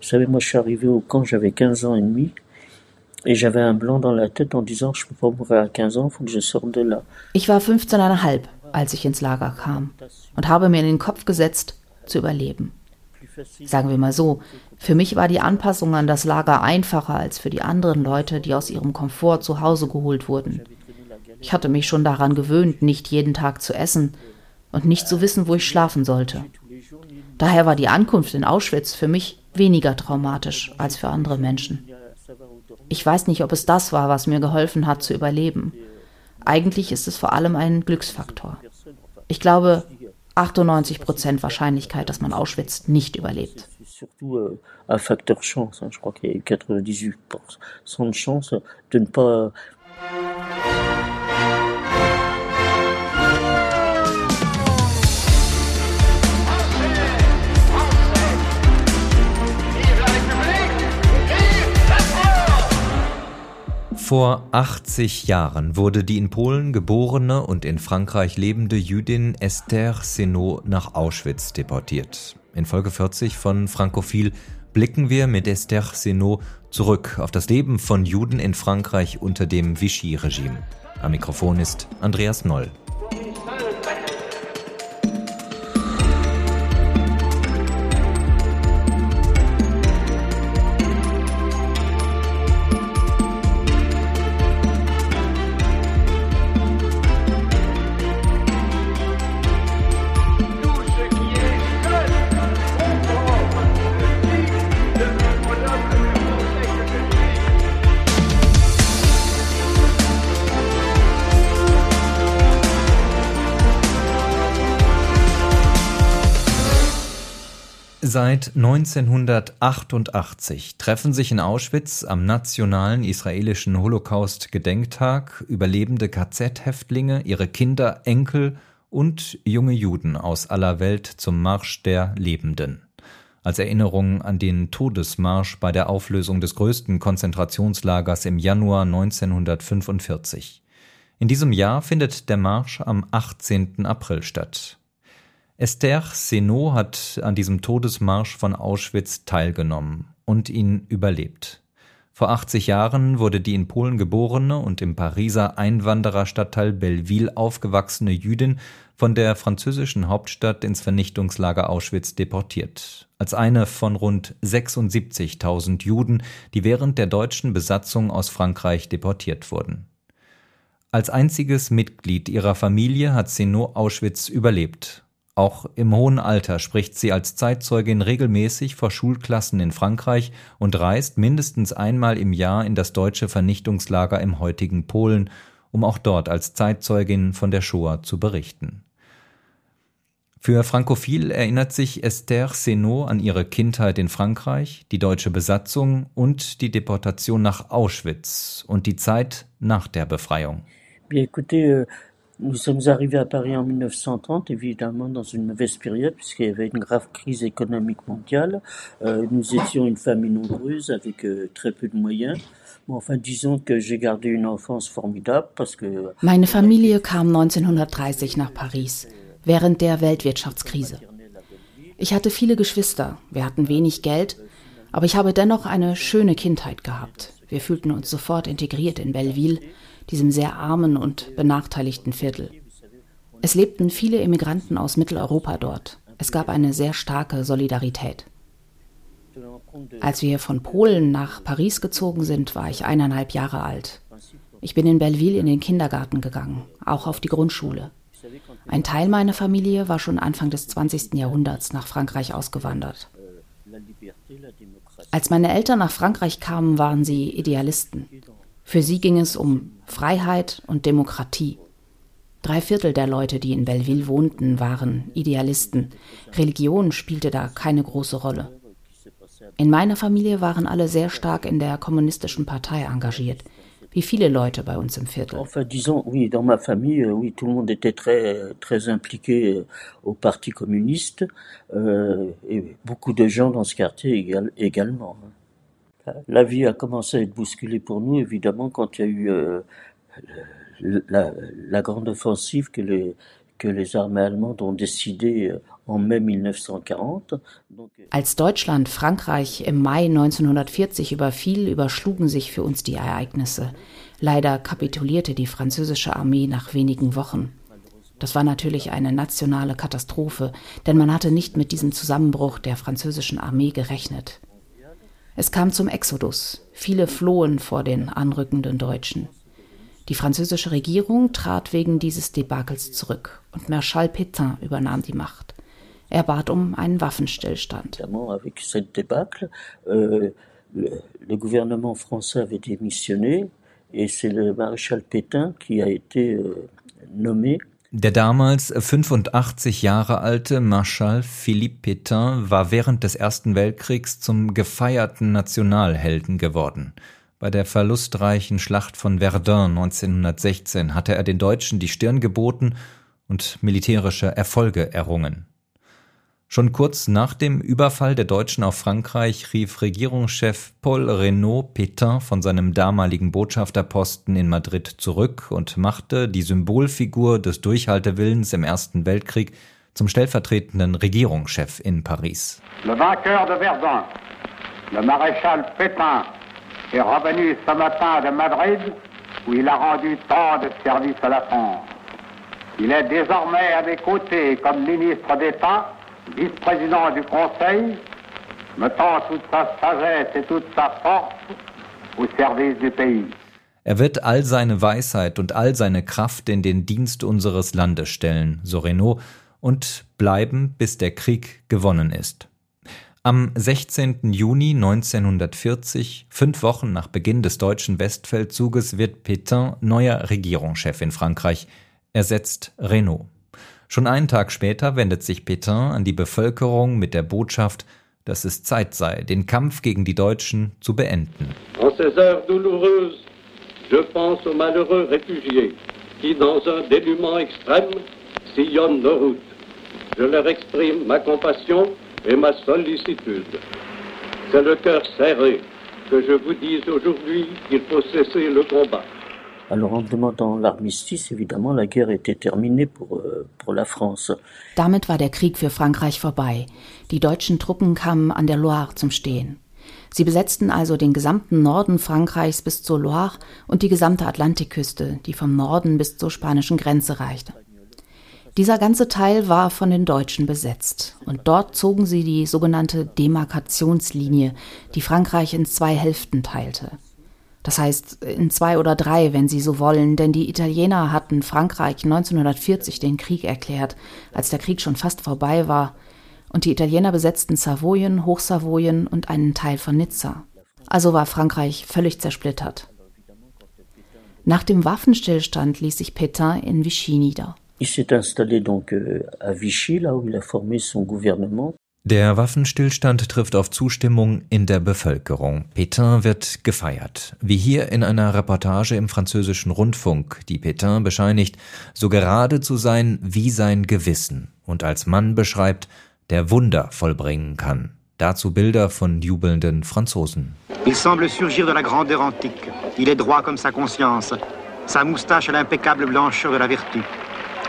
Vous savez, moi, je suis arrivé au camp, j'avais 15 ans et demi. Et j'avais un blanc dans la tête en disant, je peux pas mourir à 15 ans, faut que je sorte de là. Ich war 15,5, als ich ins Lager kam und habe mir in den Kopf gesetzt, zu überleben. Sagen wir mal so, für mich war die Anpassung an das Lager einfacher als für die anderen Leute, die aus ihrem Komfort zu Hause geholt wurden. Ich hatte mich schon daran gewöhnt, nicht jeden Tag zu essen und nicht zu wissen, wo ich schlafen sollte. Daher war die Ankunft in Auschwitz für mich weniger traumatisch als für andere Menschen. Ich weiß nicht, ob es das war, was mir geholfen hat zu überleben. Eigentlich ist es vor allem ein Glücksfaktor. Ich glaube, 98 Prozent Wahrscheinlichkeit, dass man Auschwitz nicht überlebt. Facteur chance. Vor 80 Jahren wurde die in Polen geborene und in Frankreich lebende Jüdin Esther Senot nach Auschwitz deportiert. In Folge 40 von Frankophil blicken wir mit Esther Senot zurück auf das Leben von Juden in Frankreich unter dem Vichy-Regime. Am Mikrofon ist Andreas Noll. Seit 1988 treffen sich in Auschwitz am nationalen israelischen Holocaust-Gedenktag Überlebende KZ-Häftlinge, ihre Kinder, Enkel und junge Juden aus aller Welt zum Marsch der Lebenden. Als Erinnerung an den Todesmarsch bei der Auflösung des größten Konzentrationslagers im Januar 1945. In diesem Jahr findet der Marsch am 18. April statt. Esther Senot hat an diesem Todesmarsch von Auschwitz teilgenommen und ihn überlebt. Vor 80 Jahren wurde die in Polen geborene und im Pariser Einwandererstadtteil Belleville aufgewachsene Jüdin von der französischen Hauptstadt ins Vernichtungslager Auschwitz deportiert. Als eine von rund 76.000 Juden, die während der deutschen Besatzung aus Frankreich deportiert wurden. Als einziges Mitglied ihrer Familie hat Senot Auschwitz überlebt auch im hohen Alter spricht sie als Zeitzeugin regelmäßig vor Schulklassen in Frankreich und reist mindestens einmal im Jahr in das deutsche Vernichtungslager im heutigen Polen, um auch dort als Zeitzeugin von der Shoah zu berichten. Für Frankophil erinnert sich Esther Senot an ihre Kindheit in Frankreich, die deutsche Besatzung und die Deportation nach Auschwitz und die Zeit nach der Befreiung. Bien, écoutez, euh, Nous sommes arrivés à Paris en 1930, évidemment dans une mauvaise période, puisqu'il y avait une grave crise économique mondiale. Euh, nous étions une famille nombreuse avec euh, très peu de moyens. Meine Familie kam 1930 nach Paris, während der Weltwirtschaftskrise. Ich hatte viele Geschwister, wir hatten wenig Geld, aber ich habe dennoch eine schöne Kindheit gehabt. Wir fühlten uns sofort integriert in Belleville diesem sehr armen und benachteiligten Viertel. Es lebten viele Immigranten aus Mitteleuropa dort. Es gab eine sehr starke Solidarität. Als wir von Polen nach Paris gezogen sind, war ich eineinhalb Jahre alt. Ich bin in Belleville in den Kindergarten gegangen, auch auf die Grundschule. Ein Teil meiner Familie war schon Anfang des 20. Jahrhunderts nach Frankreich ausgewandert. Als meine Eltern nach Frankreich kamen, waren sie Idealisten. Für sie ging es um Freiheit und Demokratie. Drei Viertel der Leute, die in Belleville wohnten, waren Idealisten. Religion spielte da keine große Rolle. In meiner Familie waren alle sehr stark in der kommunistischen Partei engagiert, wie viele Leute bei uns im Viertel. Enfin, disons, oui, dans ma famille, oui, tout le monde était très, très impliqué euh, au Parti communiste, euh, et beaucoup de gens dans ce quartier égal, également. La vie a commencé à être bousculée pour nous, évidemment, quand il y a eu euh, la, la, grande offensive que les, que les armées allemandes ont décidé en mai 1940. Als Deutschland Frankreich im Mai 1940 überfiel, überschlugen sich für uns die Ereignisse. Leider kapitulierte die französische Armee nach wenigen Wochen. Das war natürlich eine nationale Katastrophe, denn man hatte nicht mit diesem Zusammenbruch der französischen Armee gerechnet. Es kam zum Exodus. Viele flohen vor den anrückenden Deutschen. Die französische Regierung trat wegen dieses Debakels zurück und Marschall Pétain übernahm die Macht. Er bat um einen Waffenstillstand. Euh, et c'est le maréchal Pétain qui a été euh, nommé der damals 85 Jahre alte Marschall Philippe Pétain war während des Ersten Weltkriegs zum gefeierten Nationalhelden geworden. Bei der verlustreichen Schlacht von Verdun 1916 hatte er den Deutschen die Stirn geboten und militärische Erfolge errungen. Schon kurz nach dem Überfall der Deutschen auf Frankreich rief Regierungschef Paul Renaud Pétain von seinem damaligen Botschafterposten in Madrid zurück und machte die Symbolfigur des Durchhaltewillens im Ersten Weltkrieg zum stellvertretenden Regierungschef in Paris. Le vainqueur de Verdun, le maréchal Pétain, est revenu ce matin de Madrid où il a rendu tant de services à la France. Il est désormais à mes côtés comme ministre d'État vice-président du Conseil, mettant toute sa sagesse et toute sa force au service du pays. Er wird all seine Weisheit und all seine Kraft in den Dienst unseres Landes stellen, so Renault, und bleiben, bis der Krieg gewonnen ist. Am 16. Juni 1940, fünf Wochen nach Beginn des deutschen Westfeldzuges, wird Pétain neuer Regierungschef in Frankreich, ersetzt Renault. Schon einen Tag später wendet sich Pétain an die Bevölkerung mit der Botschaft, dass es Zeit sei, den Kampf gegen die Deutschen zu beenden. En ces heures douloureuses, je pense aux malheureux réfugiés qui, dans un dénuement extrême, sillonnent nos routes. Je leur exprime ma compassion et ma sollicitude. C'est le cœur serré que je vous dise aujourd'hui qu'il faut cesser le combat. Alors en demandant l'armistice, évidemment, la guerre était terminée pour, euh, pour la France. Damit war der Krieg für Frankreich vorbei. Die deutschen Truppen kamen an der Loire zum Stehen. Sie besetzten also den gesamten Norden Frankreichs bis zur Loire und die gesamte Atlantikküste, die vom Norden bis zur spanischen Grenze reichte. Dieser ganze Teil war von den Deutschen besetzt und dort zogen sie die sogenannte Demarkationslinie, die Frankreich in zwei Hälften teilte. Das heißt in zwei oder drei, wenn Sie so wollen, denn die Italiener hatten Frankreich 1940 den Krieg erklärt, als der Krieg schon fast vorbei war, und die Italiener besetzten Savoyen, Hochsavoyen und einen Teil von Nizza. Also war Frankreich völlig zersplittert. Nach dem Waffenstillstand ließ sich Pétain in Vichy nieder. Il s'est installé donc euh, à Vichy, là où il a formé son gouvernement. Der Waffenstillstand trifft auf Zustimmung in der Bevölkerung. Pétain wird gefeiert. Wie hier in einer Reportage im französischen Rundfunk, die Pétain bescheinigt, so gerade zu sein wie sein Gewissen und als Mann beschreibt, der Wunder vollbringen kann. Dazu Bilder von jubelnden Franzosen. Il semble surgir de la grandeur antique. Il est droit comme sa conscience. Sa moustache a l'impeccable blancheur de la vertu.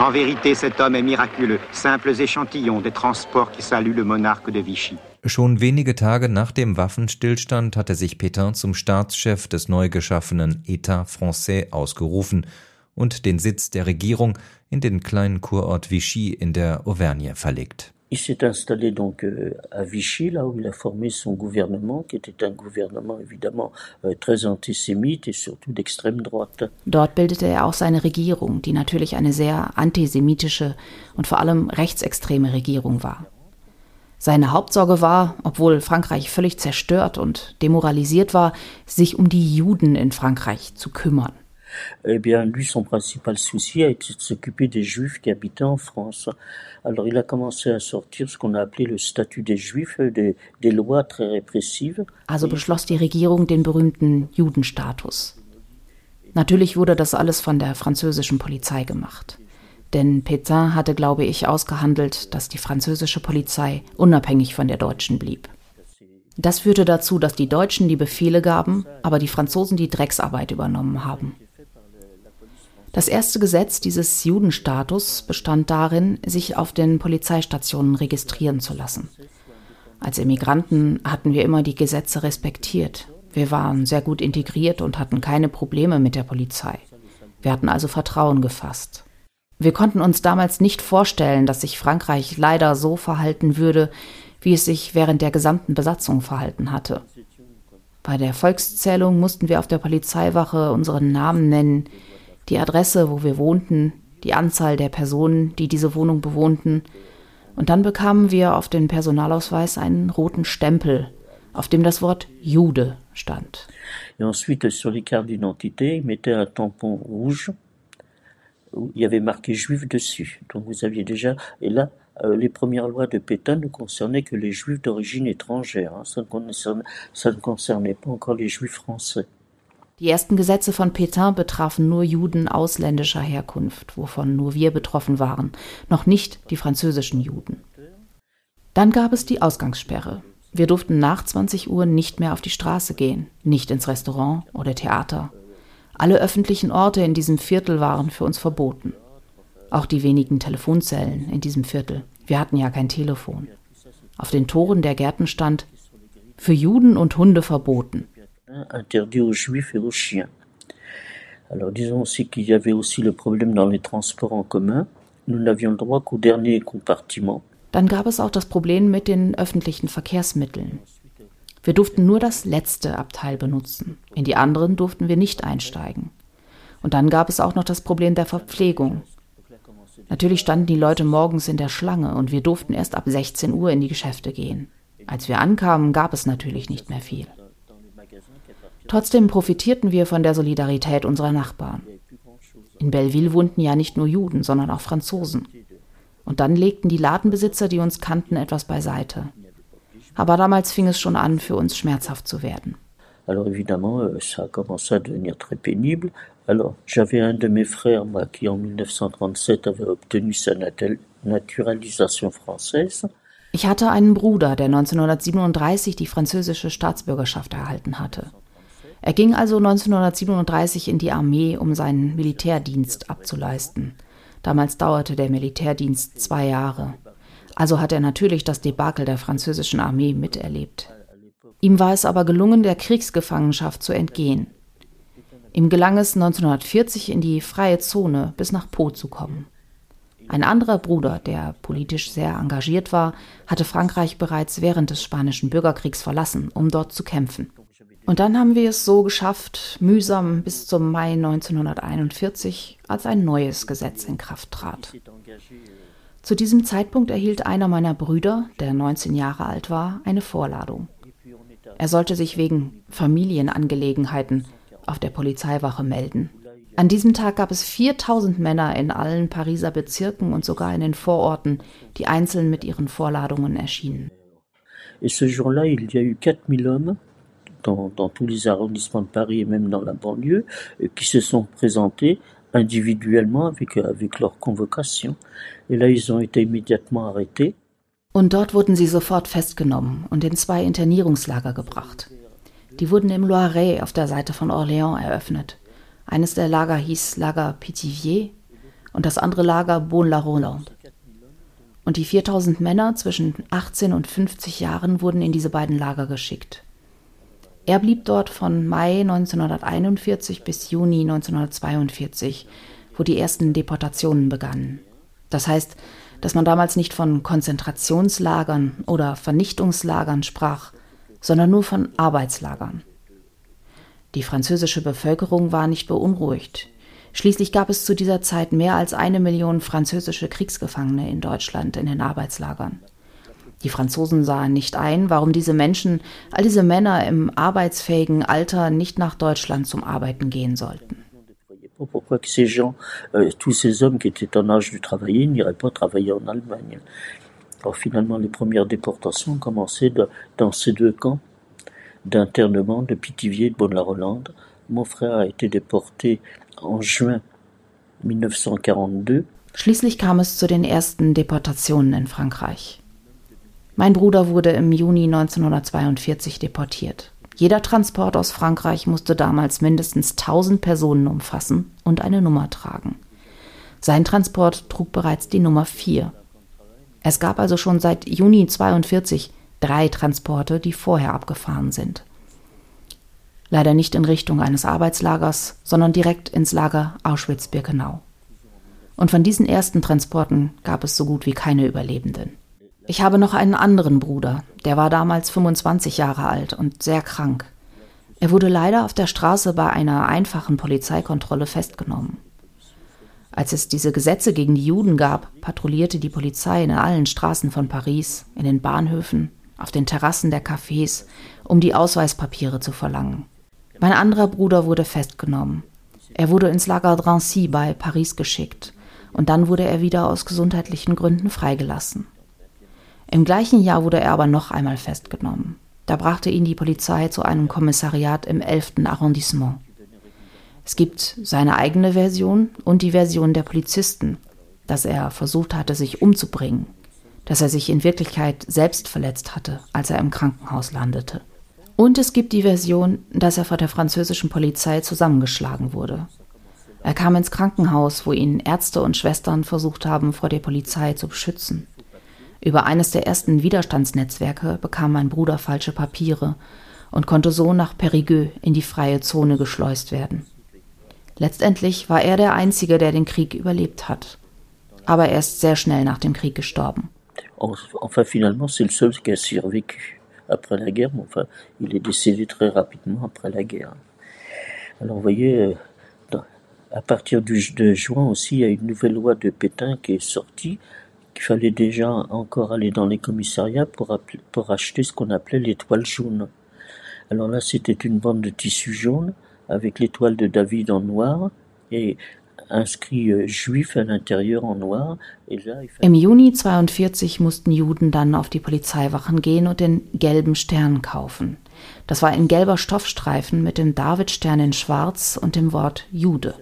En vérité, cet homme est miraculeux, simples échantillons des transports qui saluent le monarque de Vichy. Schon wenige Tage nach dem Waffenstillstand hatte sich Pétain zum Staatschef des neu geschaffenen État français ausgerufen und den Sitz der Regierung in den kleinen Kurort Vichy in der Auvergne verlegt. Il s'est installé donc euh, à Vichy, là où il a formé son gouvernement, qui était un gouvernement évidemment euh, très antisémite et surtout d'extrême droite. Dort bildete er auch seine Regierung, die natürlich eine sehr antisemitische und vor allem rechtsextreme Regierung war. Seine Hauptsorge war, obwohl Frankreich völlig zerstört und demoralisiert war, sich um die Juden in Frankreich zu kümmern. Eh bien, lui, son principal souci a été de s'occuper des Juifs qui habitaient en France. Alors, il a commencé à sortir ce qu'on a appelé le statut des Juifs, des, des lois très répressives. Also beschloss die Regierung den berühmten Judenstatus. Natürlich wurde das alles von der französischen Polizei gemacht. Denn Pétain hatte, glaube ich, ausgehandelt, dass die französische Polizei unabhängig von der deutschen blieb. Das führte dazu, dass die Deutschen die Befehle gaben, aber die Franzosen die Drecksarbeit übernommen haben. Das erste Gesetz dieses Judenstatus bestand darin, sich auf den Polizeistationen registrieren zu lassen. Als Immigranten hatten wir immer die Gesetze respektiert. Wir waren sehr gut integriert und hatten keine Probleme mit der Polizei. Wir hatten also Vertrauen gefasst. Wir konnten uns damals nicht vorstellen, dass sich Frankreich leider so verhalten würde, wie es sich während der gesamten Besatzung verhalten hatte. Bei der Volkszählung mussten wir auf der Polizeiwache unseren Namen nennen, die Adresse, wo wir wohnten, die Anzahl der Personen, die diese Wohnung bewohnten, und dann bekamen wir auf den Personalausweis einen roten Stempel, auf dem das Wort Jude stand. Et ensuite, sur les cartes d'identité, ils mettaient un tampon rouge où il y avait marqué juif dessus. Donc vous aviez déjà, et là, euh, les premières lois de Pétain ne concernaient que les juifs d'origine étrangère. Ne ça ne concernait pas encore les juifs français. Die ersten Gesetze von Pétain betrafen nur Juden ausländischer Herkunft, wovon nur wir betroffen waren, noch nicht die französischen Juden. Dann gab es die Ausgangssperre. Wir durften nach 20 Uhr nicht mehr auf die Straße gehen, nicht ins Restaurant oder Theater. Alle öffentlichen Orte in diesem Viertel waren für uns verboten. Auch die wenigen Telefonzellen in diesem Viertel. Wir hatten ja kein Telefon. Auf den Toren der Gärten stand für Juden und Hunde verboten. Interdit aux juifs et aux chiens. Alors disons aussi qu'il y avait aussi le problème dans les transports en commun. Nous n'avions le droit qu'au dernier compartiment. Dann gab es auch das Problem mit den öffentlichen Verkehrsmitteln. Wir durften nur das letzte Abteil benutzen. In die anderen durften wir nicht einsteigen. Und dann gab es auch noch das Problem der Verpflegung. Natürlich standen die Leute morgens in der Schlange und wir durften erst ab 16 Uhr in die Geschäfte gehen. Als wir ankamen, gab es natürlich nicht mehr viel. Trotzdem profitierten wir von der Solidarität unserer Nachbarn. In Belleville wohnten ja nicht nur Juden, sondern auch Franzosen. Und dann legten die Ladenbesitzer, die uns kannten, etwas beiseite. Aber damals fing es schon an, für uns schmerzhaft zu werden. Alors évidemment, euh, ça a commencé à devenir très pénible. Alors, j'avais un de mes frères, moi, qui en 1937 avait obtenu sa naturalisation française. Ich hatte einen Bruder, der 1937 die französische Staatsbürgerschaft erhalten hatte. Er ging also 1937 in die Armee, um seinen Militärdienst abzuleisten. Damals dauerte der Militärdienst zwei Jahre. Also hat er natürlich das Debakel der französischen Armee miterlebt. Ihm war es aber gelungen, der Kriegsgefangenschaft zu entgehen. Ihm gelang es 1940 in die freie Zone bis nach Po zu kommen. Ein anderer Bruder, der politisch sehr engagiert war, hatte Frankreich bereits während des Spanischen Bürgerkriegs verlassen, um dort zu kämpfen. Und dann haben wir es so geschafft, mühsam bis zum Mai 1941, als ein neues Gesetz in Kraft trat. Zu diesem Zeitpunkt erhielt einer meiner Brüder, der 19 Jahre alt war, eine Vorladung. Er sollte sich wegen Familienangelegenheiten auf der Polizeiwache melden. An diesem Tag gab es 4000 Männer in allen Pariser Bezirken und sogar in den Vororten, die einzeln mit ihren Vorladungen erschienen. Et ce jour-là, il y a eu 4000 hommes dans, dans, tous les arrondissements de Paris et même dans la banlieue, euh, qui se sont présentés individuellement avec, euh, avec leur convocation. Et là, ils ont été immédiatement arrêtés. Und dort wurden sie sofort festgenommen und in zwei Internierungslager gebracht. Die wurden im Loiret auf der Seite von Orléans eröffnet. Eines der Lager hieß Lager Pithiviers und das andere Lager Beaune-la-Rolande. Und die 4000 Männer zwischen 18 und 50 Jahren wurden in diese beiden Lager geschickt. Er blieb dort von Mai 1941 bis Juni 1942, wo die ersten Deportationen begannen. Das heißt, dass man damals nicht von Konzentrationslagern oder Vernichtungslagern sprach, sondern nur von Arbeitslagern. Die französische Bevölkerung war nicht beunruhigt. Schließlich gab es zu dieser Zeit mehr als eine Million französische Kriegsgefangene in Deutschland in den Arbeitslagern. Die Franzosen sahen nicht ein, warum diese Menschen, all diese Männer im arbeitsfähigen Alter nicht nach Deutschland zum Arbeiten gehen sollten. Pourquoi que ces gens, euh, tous ces hommes qui étaient en âge de travailler, n'iraient pas travailler en Allemagne Alors finalement, les premières déportations ont commencé de, dans ces deux camps d'internement de Pithiviers et de Bonne-la-Rolande. Mon frère a été déporté en juin 1942. Schließlich kam es zu den ersten Deportationen in Frankreich. Mein Bruder wurde im Juni 1942 deportiert. Jeder Transport aus Frankreich musste damals mindestens 1000 Personen umfassen und eine Nummer tragen. Sein Transport trug bereits die Nummer 4. Es gab also schon seit Juni 42 drei Transporte, die vorher abgefahren sind. Leider nicht in Richtung eines Arbeitslagers, sondern direkt ins Lager Auschwitz-Birkenau. Und von diesen ersten Transporten gab es so gut wie keine Überlebenden. Ich habe noch einen anderen Bruder, der war damals 25 Jahre alt und sehr krank. Er wurde leider auf der Straße bei einer einfachen Polizeikontrolle festgenommen. Als es diese Gesetze gegen die Juden gab, patrouillierte die Polizei in allen Straßen von Paris, in den Bahnhöfen, auf den Terrassen der Cafés, um die Ausweispapiere zu verlangen. Mein anderer Bruder wurde festgenommen. Er wurde ins Lager Drancy bei Paris geschickt und dann wurde er wieder aus gesundheitlichen Gründen freigelassen. Im gleichen Jahr wurde er aber noch einmal festgenommen. Da brachte ihn die Polizei zu einem Kommissariat im 11. Arrondissement. Es gibt seine eigene Version und die Version der Polizisten, dass er versucht hatte, sich umzubringen, dass er sich in Wirklichkeit selbst verletzt hatte, als er im Krankenhaus landete. Und es gibt die Version, dass er vor der französischen Polizei zusammengeschlagen wurde. Er kam ins Krankenhaus, wo ihn Ärzte und Schwestern versucht haben, vor der Polizei zu beschützen. Über eines der ersten Widerstandsnetzwerke bekam mein Bruder falsche Papiere und konnte so nach Périgueux in die freie Zone geschleust werden. Letztendlich war er der Einzige, der den Krieg überlebt hat. Aber er ist sehr schnell nach dem Krieg gestorben. Enfin, finalement, c'est le seul qui a survécu après la guerre, enfin, il est décédé très rapidement après la guerre. Alors, vous voyez, euh, à partir du, de juin aussi, il y a une nouvelle loi de Pétain qui est sortie, qu'il fallait déjà encore aller dans les commissariats pour, pour acheter ce qu'on appelait l'étoile jaune. Alors là, c'était une bande de tissu jaune avec l'étoile de David en noir et inscrit euh, juif à l'intérieur en noir. Im Juni 42 mussten Juden dann auf die Polizeiwachen gehen und den gelben Stern kaufen. Das war ein gelber Stoffstreifen mit dem Davidstern in schwarz und dem Wort Jude.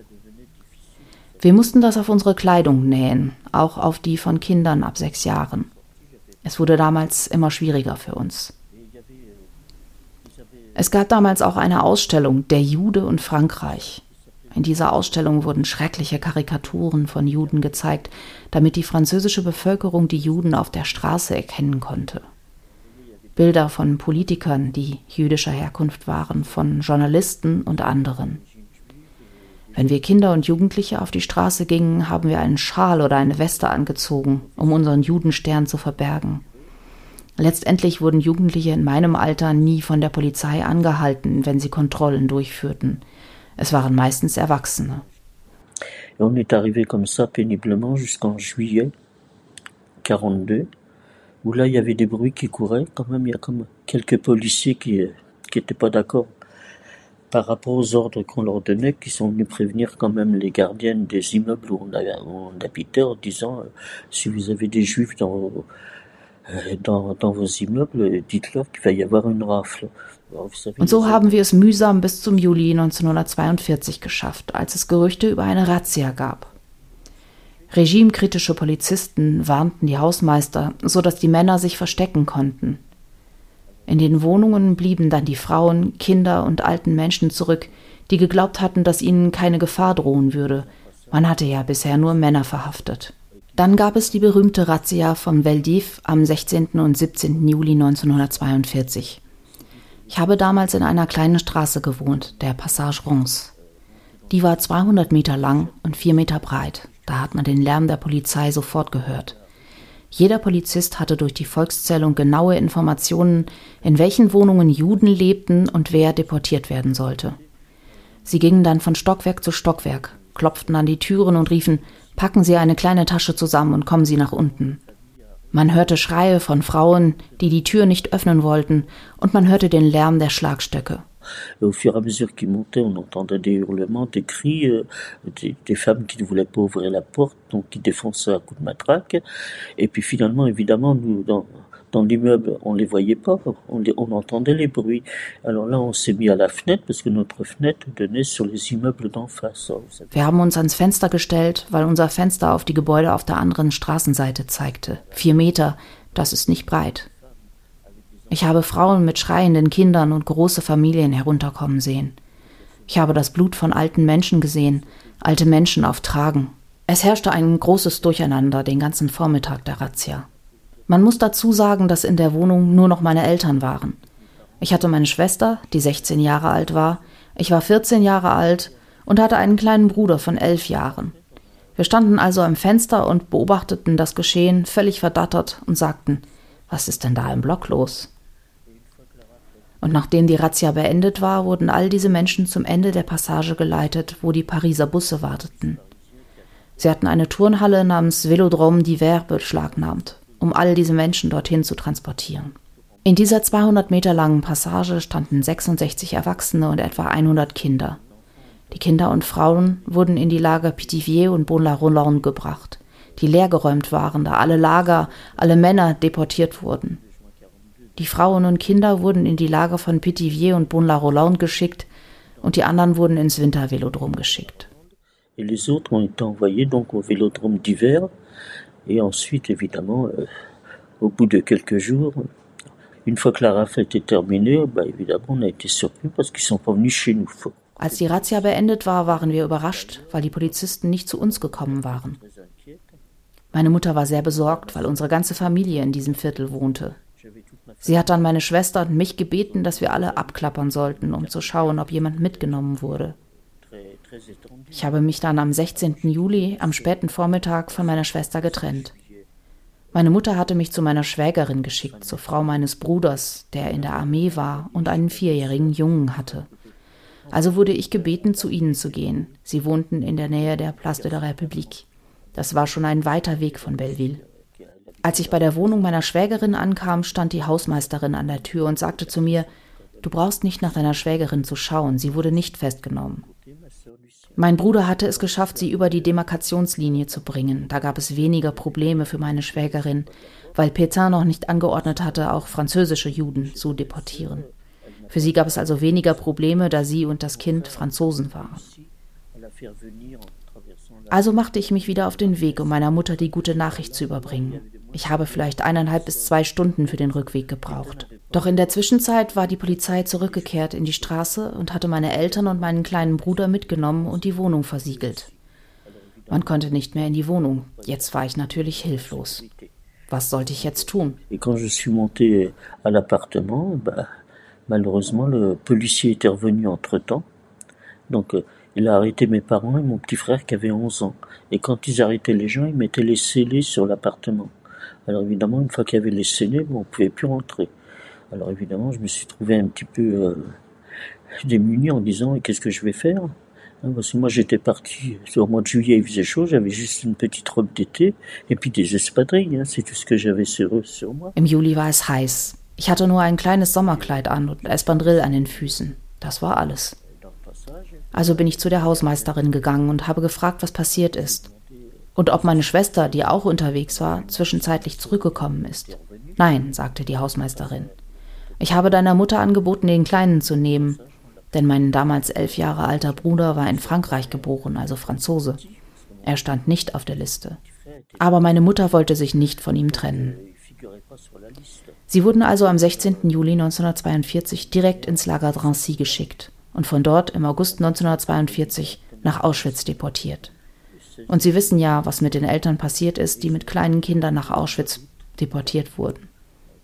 Wir mussten das auf unsere Kleidung nähen, auch auf die von Kindern ab sechs Jahren. Es wurde damals immer schwieriger für uns. Es gab damals auch eine Ausstellung Der Jude und Frankreich. In dieser Ausstellung wurden schreckliche Karikaturen von Juden gezeigt, damit die französische Bevölkerung die Juden auf der Straße erkennen konnte. Bilder von Politikern, die jüdischer Herkunft waren, von Journalisten und anderen. Wenn wir Kinder und Jugendliche auf die Straße gingen, haben wir einen Schal oder eine Weste angezogen, um unseren Judenstern zu verbergen. Letztendlich wurden Jugendliche in meinem Alter nie von der Polizei angehalten, wenn sie Kontrollen durchführten. Es waren meistens Erwachsene. On est arrivé comme ça péniblement jusqu'en juillet 42, où là il y avait des bruits qui couraient. Quand même, il y a comme quelques policiers qui n'étaient pas d'accord par rapport aux ordres qu'on leur donnait, qui sont venus prévenir quand même les gardiennes des immeubles où on, où on habitait en disant euh, si vous avez des juifs dans, euh, dans, dans vos immeubles, dites-leur qu'il va y avoir une rafle. Und so haben wir es mühsam bis zum Juli 1942 geschafft, als es Gerüchte über eine Razzia gab. Regimekritische Polizisten warnten die Hausmeister, so dass die Männer sich verstecken konnten. In den Wohnungen blieben dann die Frauen, Kinder und alten Menschen zurück, die geglaubt hatten, dass ihnen keine Gefahr drohen würde. Man hatte ja bisher nur Männer verhaftet. Dann gab es die berühmte Razzia von Veldiv am 16. und 17. Juli 1942. Ich habe damals in einer kleinen Straße gewohnt, der Passage Rons. Die war 200 Meter lang und 4 Meter breit. Da hat man den Lärm der Polizei sofort gehört. Jeder Polizist hatte durch die Volkszählung genaue Informationen, in welchen Wohnungen Juden lebten und wer deportiert werden sollte. Sie gingen dann von Stockwerk zu Stockwerk, klopften an die Türen und riefen Packen Sie eine kleine Tasche zusammen und kommen Sie nach unten. Man hörte Schreie von Frauen, die die Tür nicht öffnen wollten, und man hörte den Lärm der Schlagstöcke. Au fur et à mesure qu'ils montaient, on entendait des hurlements, des cris, euh, des, femmes qui ne voulaient pas ouvrir la porte, donc qui défonçaient à coups de matraque. Et puis finalement, évidemment, nous, dans, l'immeuble, on les voyait pas, on, entendait les bruits. Alors là, on s'est mis à la fenêtre parce que notre fenêtre donnait sur les immeubles d'en face. Wir haben uns ans Fenster gestellt, weil unser Fenster auf die Gebäude auf der anderen Straßenseite zeigte. Vier Meter, das ist nicht breit. Ich habe Frauen mit schreienden Kindern und große Familien herunterkommen sehen. Ich habe das Blut von alten Menschen gesehen, alte Menschen auf Tragen. Es herrschte ein großes Durcheinander den ganzen Vormittag der Razzia. Man muss dazu sagen, dass in der Wohnung nur noch meine Eltern waren. Ich hatte meine Schwester, die 16 Jahre alt war, ich war 14 Jahre alt und hatte einen kleinen Bruder von elf Jahren. Wir standen also am Fenster und beobachteten das Geschehen völlig verdattert und sagten, was ist denn da im Block los? Und nachdem die Razzia beendet war, wurden all diese Menschen zum Ende der Passage geleitet, wo die Pariser Busse warteten. Sie hatten eine Turnhalle namens Velodrome d'Hiver beschlagnahmt, um all diese Menschen dorthin zu transportieren. In dieser 200 Meter langen Passage standen 66 Erwachsene und etwa 100 Kinder. Die Kinder und Frauen wurden in die Lager Pithiviers und Bon-la-Rolande gebracht, die leergeräumt waren, da alle Lager, alle Männer deportiert wurden. Die Frauen und Kinder wurden in die Lager von Pithiviers und Bon-la-Rolande geschickt und die anderen wurden ins Wintervelodrom geschickt. Et les autres ont été envoyés donc au Vélodrome d'hiver et ensuite évidemment euh, au bout de quelques jours Une fois que la rafle était terminée, bah, évidemment, on a été surpris parce qu'ils sont pas venus chez nous. Als die Razzia beendet war, waren wir überrascht, weil die Polizisten nicht zu uns gekommen waren. Meine Mutter war sehr besorgt, weil unsere ganze Familie in diesem Viertel wohnte. Sie hat dann meine Schwester und mich gebeten, dass wir alle abklappern sollten, um zu schauen, ob jemand mitgenommen wurde. Ich habe mich dann am 16. Juli am späten Vormittag von meiner Schwester getrennt. Meine Mutter hatte mich zu meiner Schwägerin geschickt, zur Frau meines Bruders, der in der Armee war und einen vierjährigen Jungen hatte. Also wurde ich gebeten, zu ihnen zu gehen. Sie wohnten in der Nähe der Place de la République. Das war schon ein weiter Weg von Belleville. Als ich bei der Wohnung meiner Schwägerin ankam, stand die Hausmeisterin an der Tür und sagte zu mir, Du brauchst nicht nach deiner Schwägerin zu schauen, sie wurde nicht festgenommen. Mein Bruder hatte es geschafft, sie über die Demarkationslinie zu bringen. Da gab es weniger Probleme für meine Schwägerin, weil Pétain noch nicht angeordnet hatte, auch französische Juden zu deportieren. Für sie gab es also weniger Probleme, da sie und das Kind Franzosen waren. Also machte ich mich wieder auf den Weg, um meiner Mutter die gute Nachricht zu überbringen. Ich habe vielleicht eineinhalb bis zwei Stunden für den Rückweg gebraucht. Doch in der Zwischenzeit war die Polizei zurückgekehrt in die Straße und hatte meine Eltern und meinen kleinen Bruder mitgenommen und die Wohnung versiegelt. Man konnte nicht mehr in die Wohnung. Jetzt war ich natürlich hilflos. Was sollte ich jetzt tun? Malheureusement le policier était revenu entre-temps. Donc euh, il a arrêté mes parents et mon petit frère qui avait 11 ans. Et quand ils arrêtaient les gens, ils mettaient les scellés sur l'appartement. Alors évidemment, une fois qu'il y avait les scellés, on ne pouvait plus rentrer. Alors évidemment, je me suis trouvé un petit peu euh, démuni en disant qu'est-ce que je vais faire hein, Parce que moi j'étais parti, au mois de juillet il faisait chaud, j'avais juste une petite robe d'été et puis des espadrilles, hein, c'est tout ce que j'avais sur, sur moi. Im Juli war es heiß. Ich hatte nur ein kleines Sommerkleid an und ein Espadrille an den Füßen. Das war alles. Also bin ich zu der Hausmeisterin gegangen und habe gefragt, was passiert ist. Und ob meine Schwester, die auch unterwegs war, zwischenzeitlich zurückgekommen ist. Nein, sagte die Hausmeisterin. Ich habe deiner Mutter angeboten, den Kleinen zu nehmen, denn mein damals elf Jahre alter Bruder war in Frankreich geboren, also Franzose. Er stand nicht auf der Liste. Aber meine Mutter wollte sich nicht von ihm trennen. Sie wurden also am 16. Juli 1942 direkt ins Lager Drancy geschickt und von dort im August 1942 nach Auschwitz deportiert. Und Sie wissen ja, was mit den Eltern passiert ist, die mit kleinen Kindern nach Auschwitz deportiert wurden.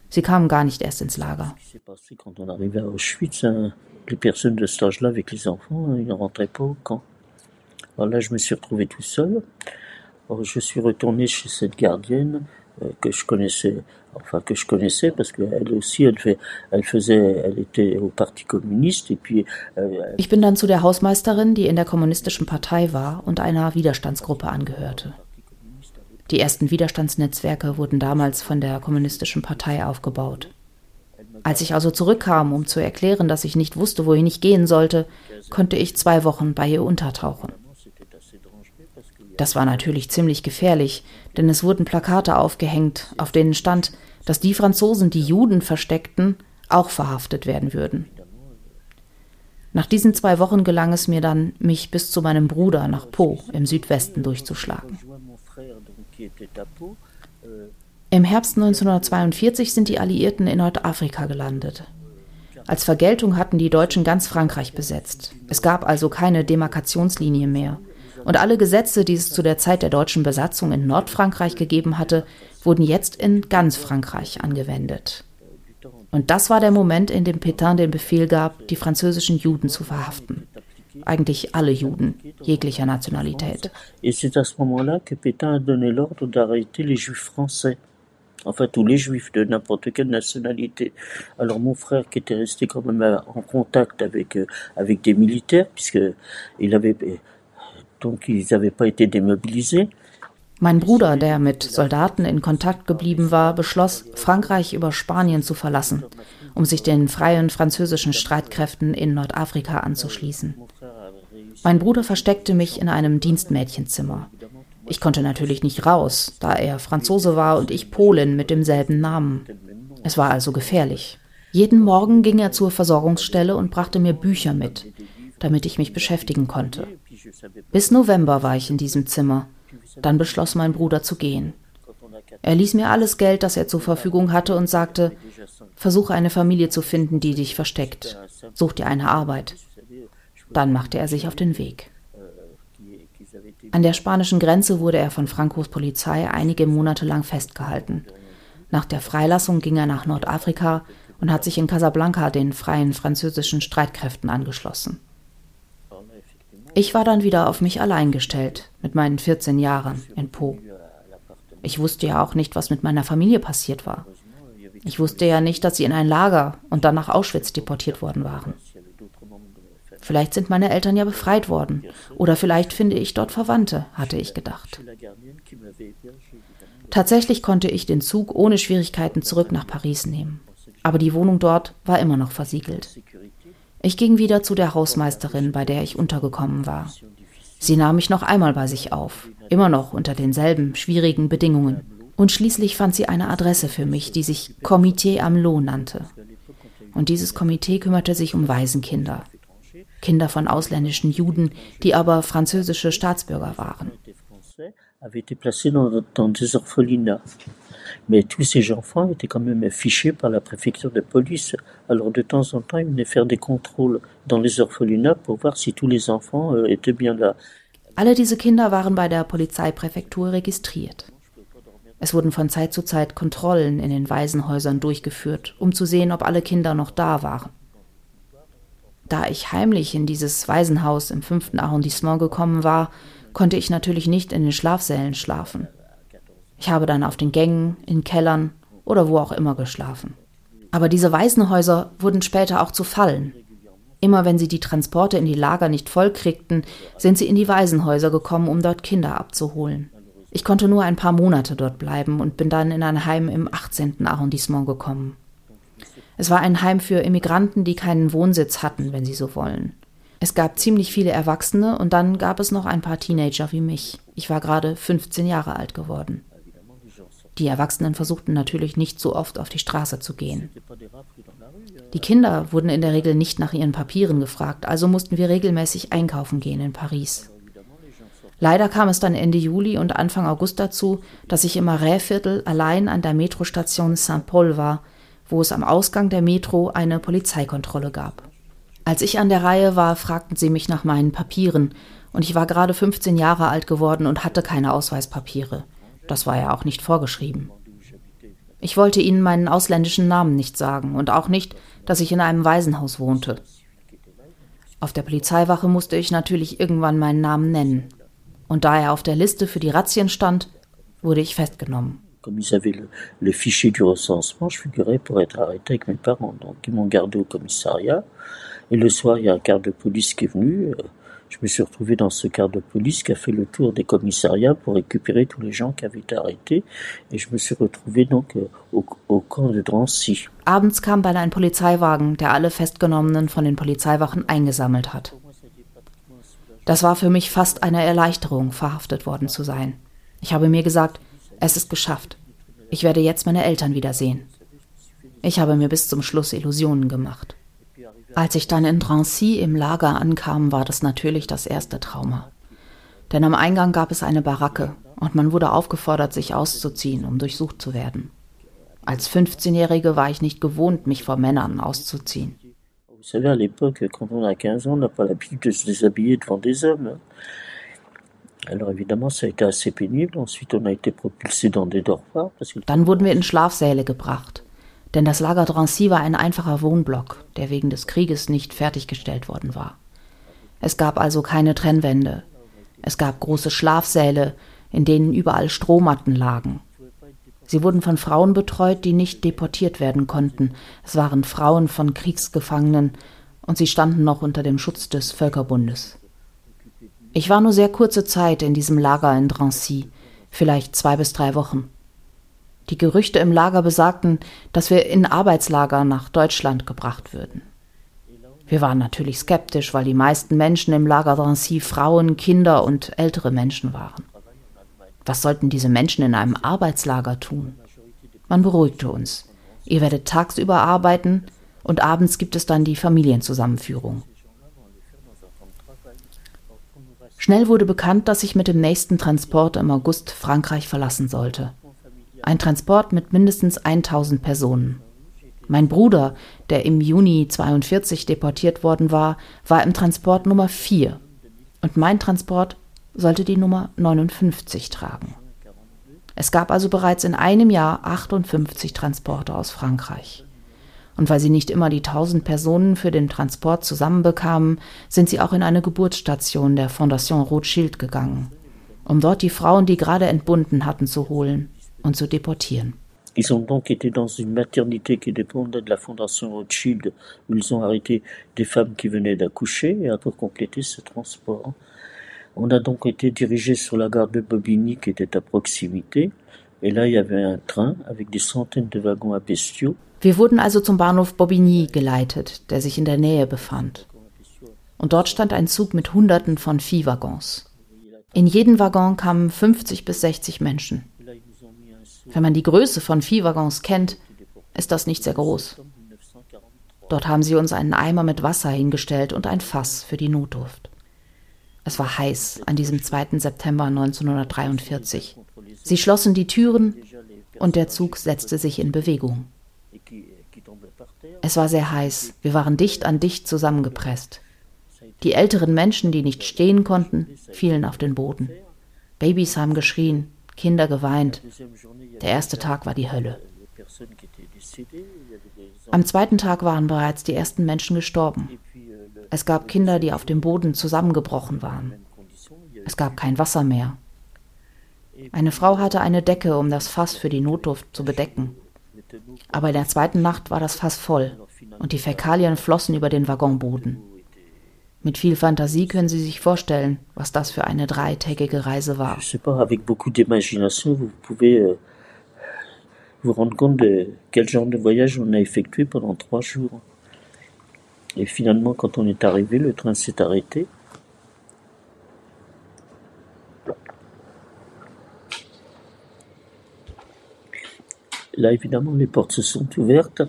Sie kamen gar nicht erst ins Lager. Les personnes de cet âge-là avec les enfants, ils ne rentraient pas au camp. Alors là, je me suis retrouvé tout seul. Alors, je suis retourné chez cette gardienne euh, que je connaissais, enfin que je connaissais parce qu'elle aussi, elle, fait, elle faisait, elle était au Parti communiste et puis. Euh, ich bin dann zu der Hausmeisterin, die in der kommunistischen Partei war und einer Widerstandsgruppe angehörte. Die ersten Widerstandsnetzwerke wurden damals von der Kommunistischen Partei aufgebaut. Als ich also zurückkam, um zu erklären, dass ich nicht wusste, wohin ich gehen sollte, konnte ich zwei Wochen bei ihr untertauchen. Das war natürlich ziemlich gefährlich, denn es wurden Plakate aufgehängt, auf denen stand, dass die Franzosen, die Juden versteckten, auch verhaftet werden würden. Nach diesen zwei Wochen gelang es mir dann, mich bis zu meinem Bruder nach Po im Südwesten durchzuschlagen. Im Herbst 1942 sind die Alliierten in Nordafrika gelandet. Als Vergeltung hatten die Deutschen ganz Frankreich besetzt. Es gab also keine Demarkationslinie mehr. Und alle Gesetze, die es zu der Zeit der deutschen Besatzung in Nordfrankreich gegeben hatte, wurden jetzt in ganz Frankreich angewendet. Und das war der Moment, in dem Pétain den Befehl gab, die französischen Juden zu verhaften. Eigentlich alle Juden, jeglicher Nationalität. Enfin, tous les juifs de n'importe quelle nationalité. Alors, mon frère, qui était resté quand même en contact avec, euh, avec des militaires, puisque il avait, Mein Bruder, der mit Soldaten in Kontakt geblieben war, beschloss, Frankreich über Spanien zu verlassen, um sich den freien französischen Streitkräften in Nordafrika anzuschließen. Mein Bruder versteckte mich in einem Dienstmädchenzimmer. Ich konnte natürlich nicht raus, da er Franzose war und ich Polin mit demselben Namen. Es war also gefährlich. Jeden Morgen ging er zur Versorgungsstelle und brachte mir Bücher mit, damit ich mich beschäftigen konnte. Bis November war ich in diesem Zimmer. Dann beschloss mein Bruder zu gehen. Er ließ mir alles Geld, das er zur Verfügung hatte, und sagte, versuche eine Familie zu finden, die dich versteckt. Such dir eine Arbeit. Dann machte er sich auf den Weg. An der spanischen Grenze wurde er von Francos Polizei einige Monate lang festgehalten. Nach der Freilassung ging er nach Nordafrika und hat sich in Casablanca den freien französischen Streitkräften angeschlossen. Ich war dann wieder auf mich allein gestellt, mit meinen 14 Jahren in Po. Ich wusste ja auch nicht, was mit meiner Familie passiert war. Ich wusste ja nicht, dass sie in ein Lager und dann nach Auschwitz deportiert worden waren. Vielleicht sind meine Eltern ja befreit worden. Oder vielleicht finde ich dort Verwandte, hatte ich gedacht. Tatsächlich konnte ich den Zug ohne Schwierigkeiten zurück nach Paris nehmen. Aber die Wohnung dort war immer noch versiegelt. Ich ging wieder zu der Hausmeisterin, bei der ich untergekommen war. Sie nahm mich noch einmal bei sich auf, immer noch unter denselben schwierigen Bedingungen. Und schließlich fand sie eine Adresse für mich, die sich Comité Amelot nannte. Und dieses Komitee kümmerte sich um Waisenkinder. Kinder von ausländischen Juden, die aber französische Staatsbürger waren. Mais tous ces enfants étaient quand même fichés par la préfecture de police. Alors de temps en temps, ils venaient faire des contrôles dans les orphelinats pour voir si tous les enfants euh, étaient bien là. Alle diese Kinder waren bei der Polizeipräfektur registriert. Es wurden von Zeit zu Zeit Kontrollen in den Waisenhäusern durchgeführt, um zu sehen, ob alle Kinder noch da waren. Da ich heimlich in dieses Waisenhaus im fünften Arrondissement gekommen war, konnte ich natürlich nicht in den Schlafsälen schlafen. Ich habe dann auf den Gängen, in Kellern oder wo auch immer geschlafen. Aber diese Waisenhäuser wurden später auch zu Fallen. Immer wenn sie die Transporte in die Lager nicht voll kriegten, sind sie in die Waisenhäuser gekommen, um dort Kinder abzuholen. Ich konnte nur ein paar Monate dort bleiben und bin dann in ein Heim im 18. Arrondissement gekommen. Es war ein Heim für Immigranten, die keinen Wohnsitz hatten, wenn sie so wollen. Es gab ziemlich viele Erwachsene und dann gab es noch ein paar Teenager wie mich. Ich war gerade 15 Jahre alt geworden. Die Erwachsenen versuchten natürlich nicht so oft auf die Straße zu gehen. Die Kinder wurden in der Regel nicht nach ihren Papieren gefragt, also mussten wir regelmäßig einkaufen gehen in Paris. Leider kam es dann Ende Juli und Anfang August dazu, dass ich im Marais-Viertel allein an der Metrostation Saint-Paul war, wo es am Ausgang der Metro eine Polizeikontrolle gab. Als ich an der Reihe war, fragten sie mich nach meinen Papieren, und ich war gerade 15 Jahre alt geworden und hatte keine Ausweispapiere. Das war ja auch nicht vorgeschrieben. Ich wollte ihnen meinen ausländischen Namen nicht sagen und auch nicht, dass ich in einem Waisenhaus wohnte. Auf der Polizeiwache musste ich natürlich irgendwann meinen Namen nennen. Und da er auf der Liste für die Razzien stand, wurde ich festgenommen. Comme ils avaient le, le, fichier du recensement, je figurais pour être arrêté avec mes parents. Donc ils m'ont gardé au commissariat. Et le soir, il y a un quart de police qui est venu. Euh, je me suis retrouvé dans ce quart de police qui a fait le tour des commissariats pour récupérer tous les gens qui avaient été arrêtés. Et je me suis retrouvé donc euh, au, au camp de Drancy. Abends kam dann ein Polizeiwagen, der alle Festgenommenen von den Polizeiwachen eingesammelt hat. Das war für mich fast eine Erleichterung, verhaftet worden zu sein. Ich habe mir gesagt, es ist geschafft. Ich werde jetzt meine Eltern wiedersehen. Ich habe mir bis zum Schluss Illusionen gemacht. Als ich dann in Drancy im Lager ankam, war das natürlich das erste Trauma. Denn am Eingang gab es eine Baracke und man wurde aufgefordert, sich auszuziehen, um durchsucht zu werden. Als 15-Jährige war ich nicht gewohnt, mich vor Männern auszuziehen. Vous savez, à l'époque, quand on a 15 ans, on n'a pas l'habitude de se déshabiller devant des hommes. Alors évidemment, ça a été assez pénible. Ensuite, on a été propulsé dans des dortoirs. Dann wurden wir in Schlafsäle gebracht. Denn das Lager Drancy war ein einfacher Wohnblock, der wegen des Krieges nicht fertiggestellt worden war. Es gab also keine Trennwände. Es gab große Schlafsäle, in denen überall Strohmatten lagen. Sie wurden von Frauen betreut, die nicht deportiert werden konnten. Es waren Frauen von Kriegsgefangenen und sie standen noch unter dem Schutz des Völkerbundes. Ich war nur sehr kurze Zeit in diesem Lager in Drancy, vielleicht zwei bis drei Wochen. Die Gerüchte im Lager besagten, dass wir in Arbeitslager nach Deutschland gebracht würden. Wir waren natürlich skeptisch, weil die meisten Menschen im Lager Drancy Frauen, Kinder und ältere Menschen waren. Was sollten diese Menschen in einem Arbeitslager tun? Man beruhigte uns. Ihr werdet tagsüber arbeiten und abends gibt es dann die Familienzusammenführung. Schnell wurde bekannt, dass ich mit dem nächsten Transport im August Frankreich verlassen sollte. Ein Transport mit mindestens 1000 Personen. Mein Bruder, der im Juni 42 deportiert worden war, war im Transport Nummer 4 und mein Transport sollte die Nummer 59 tragen. Es gab also bereits in einem Jahr 58 Transporte aus Frankreich. Und weil sie nicht immer die 1000 Personen für den Transport zusammenbekamen, sind sie auch in eine Geburtsstation der Fondation Rothschild gegangen, um dort die Frauen, die gerade entbunden hatten, zu holen und zu deportieren. Ils ont donc été dans une maternité qui dépendait de la Fondation Rothschild, où ils ont arrêté des femmes qui venaient d'accoucher et pour compléter ce transport. On a donc été dirigé sur la gare de Bobigny qui était à proximité. Et là, il y avait un train avec des centaines de wagons à bestiaux. Wir wurden also zum Bahnhof Bobigny geleitet, der sich in der Nähe befand. Und dort stand ein Zug mit Hunderten von Viehwaggons. In jeden Waggon kamen 50 bis 60 Menschen. Wenn man die Größe von Viehwaggons kennt, ist das nicht sehr groß. Dort haben sie uns einen Eimer mit Wasser hingestellt und ein Fass für die Notdurft. Es war heiß an diesem 2. September 1943. Sie schlossen die Türen und der Zug setzte sich in Bewegung. Es war sehr heiß. Wir waren dicht an dicht zusammengepresst. Die älteren Menschen, die nicht stehen konnten, fielen auf den Boden. Babys haben geschrien, Kinder geweint. Der erste Tag war die Hölle. Am zweiten Tag waren bereits die ersten Menschen gestorben. Es gab Kinder, die auf dem Boden zusammengebrochen waren. Es gab kein Wasser mehr. Eine Frau hatte eine Decke, um das Fass für die Notdurft zu bedecken. Aber in der zweiten Nacht war das Fass voll und die Fäkalien flossen über den Waggonboden. Mit viel Fantasie können Sie sich vorstellen, was das für eine dreitägige Reise war. Vous rendre compte de quel genre de voyage on a effectué pendant trois jours. Et finalement, quand on est arrivé, le train s'est arrêté. Là, évidemment, les portes se sont ouvertes.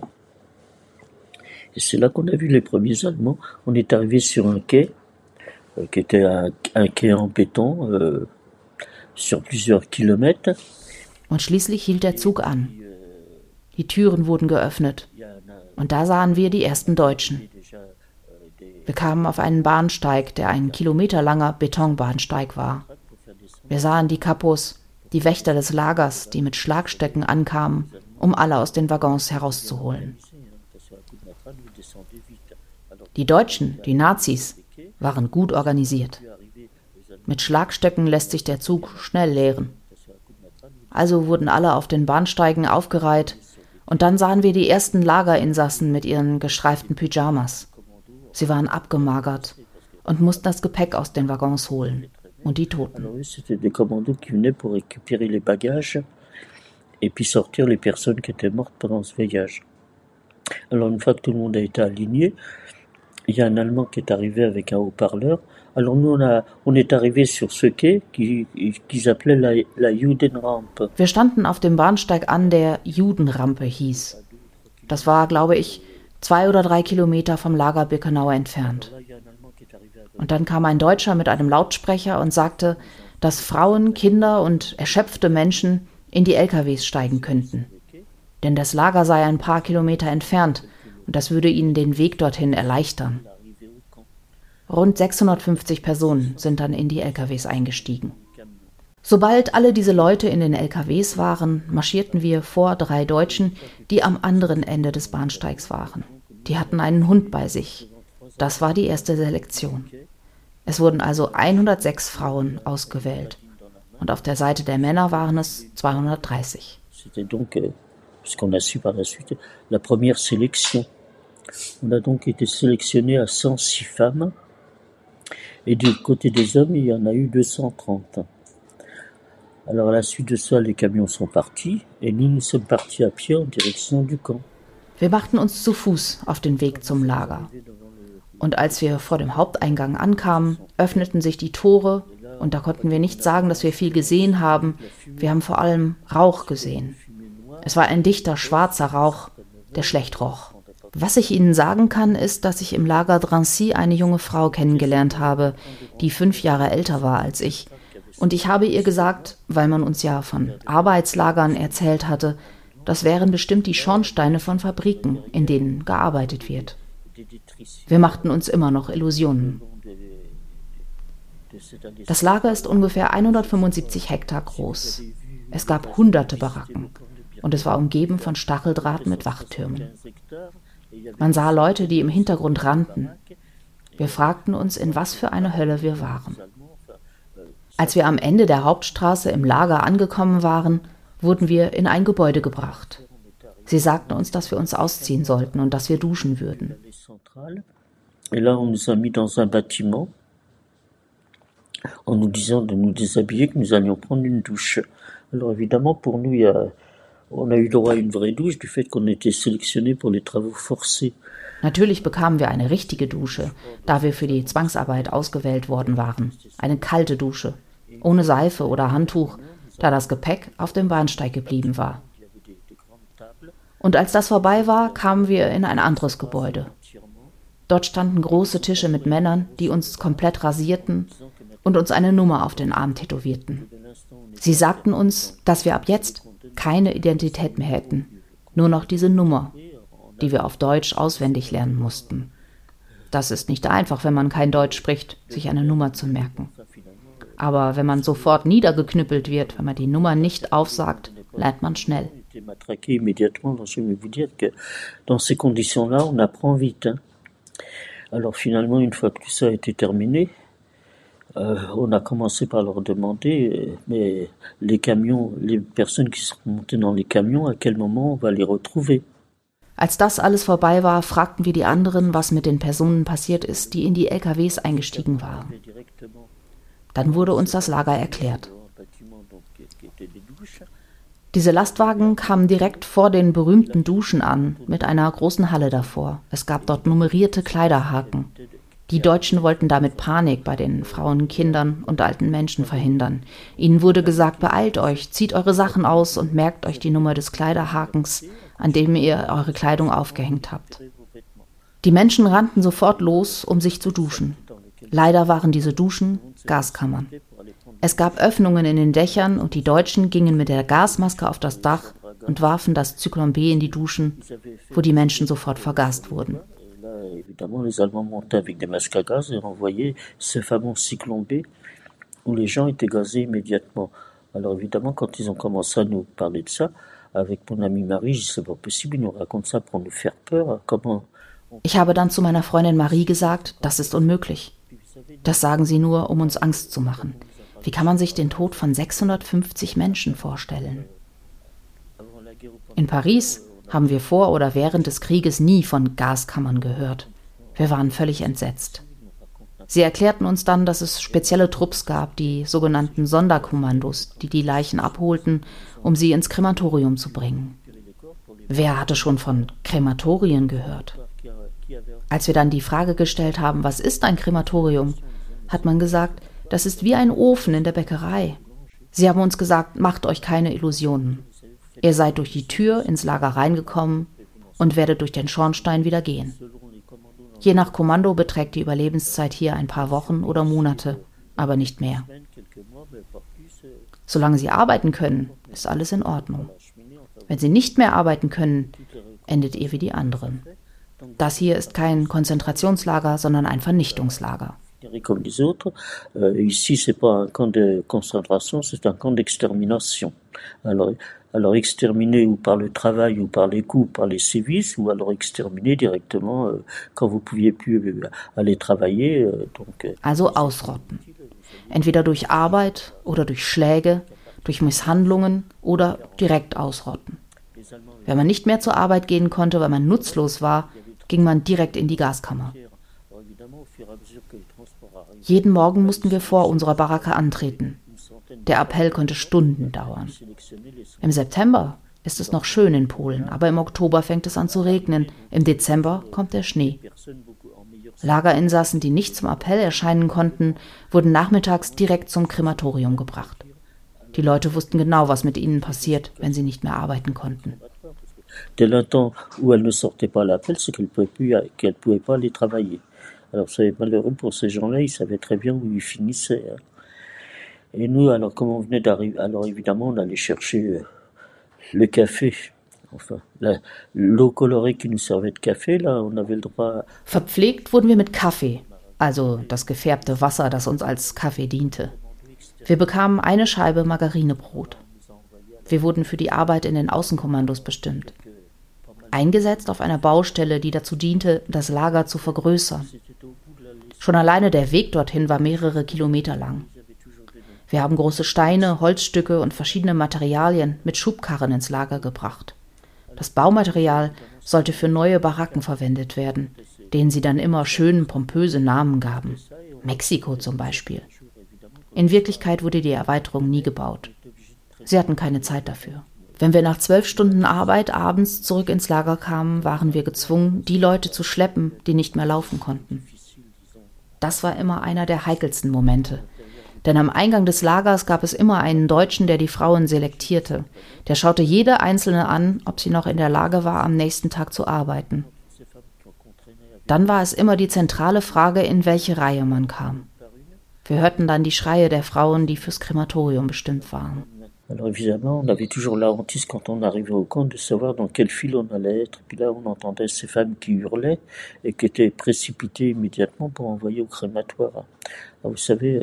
Et c'est là qu'on a vu les premiers Allemands. On est arrivé sur un quai, euh, qui était un, un, quai en béton, euh, sur plusieurs kilomètres. Und schließlich hielt Zug. Die Türen wurden geöffnet. Und da sahen wir die ersten Deutschen. Wir kamen auf einen Bahnsteig, der ein kilometerlanger Betonbahnsteig war. Wir sahen die Kapos, die Wächter des Lagers, die mit Schlagstöcken ankamen, um alle aus den Waggons herauszuholen. Die Deutschen, die Nazis, waren gut organisiert. Mit Schlagstöcken lässt sich der Zug schnell leeren. Also wurden alle auf den Bahnsteigen aufgereiht und dann sahen wir die ersten Lagerinsassen mit ihren gestreiften Pyjamas. Sie waren abgemagert und mussten das Gepäck aus den Waggons holen und die Toten. et puis sortir les personnes qui étaient mortes pendant ce voyage. Alors une fois que tout le monde a été aligné, il y a un Allemand qui est arrivé avec un haut-parleur. Alors nous, on, a, on est arrivé sur ce quai qu'ils qui appelaient la, la Judenrampe. Wir standen auf dem Bahnsteig an, der Judenrampe hieß. Das war, glaube ich, zwei oder drei Kilometer vom Lager Birkenau entfernt. Und dann kam ein Deutscher mit einem Lautsprecher und sagte, dass Frauen, Kinder und erschöpfte Menschen in die LKWs steigen könnten. Denn das Lager sei ein paar Kilometer entfernt und das würde ihnen den Weg dorthin erleichtern. Rund 650 Personen sind dann in die LKWs eingestiegen. Sobald alle diese Leute in den LKWs waren, marschierten wir vor drei Deutschen, die am anderen Ende des Bahnsteigs waren. Die hatten einen Hund bei sich. Das war die erste Selektion. Es wurden also 106 Frauen ausgewählt. Und auf der Seite der Männer waren es 230. C'était donc, euh, ce qu'on a su par la suite, la première sélection. On a donc été sélectionné à 106 femmes. Et du côté des hommes, il y en a eu 230. Alors à la suite de ça, les camions sont partis et nous, nous sommes partis à pied en direction du camp. Wir machten uns zu Fuß auf den Weg zum Lager. Und als wir vor dem Haupteingang ankamen, öffneten sich die Tore und da konnten wir nicht sagen, dass wir viel gesehen haben. Wir haben vor allem Rauch gesehen. Es war ein dichter schwarzer Rauch, der schlecht roch. Was ich Ihnen sagen kann, ist, dass ich im Lager Drancy eine junge Frau kennengelernt habe, die fünf Jahre älter war als ich und ich habe ihr gesagt, weil man uns ja von Arbeitslagern erzählt hatte, das wären bestimmt die Schornsteine von Fabriken, in denen gearbeitet wird. Wir machten uns immer noch Illusionen. Das Lager ist ungefähr 175 Hektar groß. Es gab hunderte Baracken und es war umgeben von Stacheldraht mit Wachtürmen. Man sah Leute, die im Hintergrund rannten. Wir fragten uns, in was für eine Hölle wir waren. Als wir am Ende der Hauptstraße im Lager angekommen waren, wurden wir in ein Gebäude gebracht. Sie sagten uns, dass wir uns ausziehen sollten und dass wir duschen würden. Et là, on nous a mis dans un bâtiment en nous disant de nous déshabiller, que nous allions prendre une douche. Alors évidemment, pour nous, il y a, on a eu droit à une vraie douche du fait qu'on était sélectionné pour les travaux forcés. Natürlich bekamen wir eine richtige Dusche, da wir für die Zwangsarbeit ausgewählt worden waren. Eine kalte Dusche ohne Seife oder Handtuch, da das Gepäck auf dem Bahnsteig geblieben war. Und als das vorbei war, kamen wir in ein anderes Gebäude. Dort standen große Tische mit Männern, die uns komplett rasierten und uns eine Nummer auf den Arm tätowierten. Sie sagten uns, dass wir ab jetzt keine Identität mehr hätten, nur noch diese Nummer, die wir auf Deutsch auswendig lernen mussten. Das ist nicht einfach, wenn man kein Deutsch spricht, sich eine Nummer zu merken. Aber wenn man sofort niedergeknüppelt wird, wenn man die Nummer nicht aufsagt, lernt man schnell. Alors finalement, une fois que ça a été terminé, euh, on a commencé par leur demander, mais les camions, les personnes qui sont montées dans les camions, à quel moment on va les retrouver Als das alles vorbei war, fragten wir die anderen, was mit den Personen passiert ist, die in die LKWs eingestiegen waren. Dann wurde uns das Lager erklärt. Diese Lastwagen kamen direkt vor den berühmten Duschen an, mit einer großen Halle davor. Es gab dort nummerierte Kleiderhaken. Die Deutschen wollten damit Panik bei den Frauen, Kindern und alten Menschen verhindern. Ihnen wurde gesagt, beeilt euch, zieht eure Sachen aus und merkt euch die Nummer des Kleiderhakens, an dem ihr eure Kleidung aufgehängt habt. Die Menschen rannten sofort los, um sich zu duschen. Leider waren diese Duschen Gaskammern. Es gab Öffnungen in den Dächern und die Deutschen gingen mit der Gasmaske auf das Dach und warfen das Zyklon B in die Duschen, wo die Menschen sofort vergast wurden. Évidemment, les Allemands montaient avec des masques à gaz et renvoyaient ce fameux cyclone B où les gens étaient gazés immédiatement. Alors évidemment, quand ils ont commencé à nous parler de ça, avec mon ami Marie, je dis c'est pas possible, ils nous racontent ça pour nous faire peur. Comment Ich habe dann zu meiner Freundin Marie gesagt, das ist unmöglich. Das sagen sie nur, um uns Angst zu machen. Wie kann man sich den Tod von 650 Menschen vorstellen? In Paris haben wir vor oder während des Krieges nie von Gaskammern gehört. Wir waren völlig entsetzt. Sie erklärten uns dann, dass es spezielle Trupps gab, die sogenannten Sonderkommandos, die die Leichen abholten, um sie ins Krematorium zu bringen. Wer hatte schon von Krematorien gehört? Als wir dann die Frage gestellt haben, was ist ein Krematorium, hat man gesagt, das ist wie ein Ofen in der Bäckerei. Sie haben uns gesagt, macht euch keine Illusionen. Ihr seid durch die Tür ins Lager reingekommen und werdet durch den Schornstein wieder gehen. Je nach Kommando beträgt die Überlebenszeit hier ein paar Wochen oder Monate, aber nicht mehr. Solange sie arbeiten können, ist alles in Ordnung. Wenn sie nicht mehr arbeiten können, endet ihr wie die anderen. Das hier ist kein Konzentrationslager, sondern ein Vernichtungslager. Comme les autres, ici c'est pas un camp de concentration, c'est un camp d'extermination. Alors, alors exterminer ou par le travail ou par les coups, par les sévices, ou alors exterminer directement euh, quand vous pouviez plus euh, aller travailler. Euh, donc, also ausrotten. Entweder durch Arbeit oder durch Schläge, durch Misshandlungen oder direkt ausrotten. Wenn man nicht mehr zur Arbeit gehen konnte, weil man nutzlos war, ging man direkt in die Gaskammer. Jeden Morgen mussten wir vor unserer Baracke antreten. Der Appell konnte Stunden dauern. Im September ist es noch schön in Polen, aber im Oktober fängt es an zu regnen, im Dezember kommt der Schnee. Lagerinsassen, die nicht zum Appell erscheinen konnten, wurden nachmittags direkt zum Krematorium gebracht. Die Leute wussten genau, was mit ihnen passiert, wenn sie nicht mehr arbeiten konnten. Dès l'instant où elle ne sortait pas l'appel, c'est qu'elle ne pouvait pas aller travailler. Alors c'est malheureux pour ces gens-là, ils savaient très bien où ils finissaient. Hein. Et nous, alors comme on venait d'arriver, alors évidemment on allait chercher le café. Enfin, l'eau colorée qui nous servait de café, là, on avait le droit. Verpflegt wurden wir mit Kaffee, also das gefärbte Wasser, das uns als Kaffee diente. Wir bekamen eine Scheibe Margarinebrot. Wir wurden für die Arbeit in den Außenkommandos bestimmt. Eingesetzt auf einer Baustelle, die dazu diente, das Lager zu vergrößern. Schon alleine der Weg dorthin war mehrere Kilometer lang. Wir haben große Steine, Holzstücke und verschiedene Materialien mit Schubkarren ins Lager gebracht. Das Baumaterial sollte für neue Baracken verwendet werden, denen sie dann immer schön pompöse Namen gaben. Mexiko zum Beispiel. In Wirklichkeit wurde die Erweiterung nie gebaut. Sie hatten keine Zeit dafür. Wenn wir nach zwölf Stunden Arbeit abends zurück ins Lager kamen, waren wir gezwungen, die Leute zu schleppen, die nicht mehr laufen konnten. Das war immer einer der heikelsten Momente. Denn am Eingang des Lagers gab es immer einen Deutschen, der die Frauen selektierte. Der schaute jede einzelne an, ob sie noch in der Lage war, am nächsten Tag zu arbeiten. Dann war es immer die zentrale Frage, in welche Reihe man kam. Wir hörten dann die Schreie der Frauen, die fürs Krematorium bestimmt waren. Alors évidemment, on avait toujours la hantise quand on arrivait au camp de savoir dans quel fil on allait être. Puis là, on entendait ces femmes qui hurlaient et qui étaient précipitées immédiatement pour envoyer au crématoire. Alors vous savez,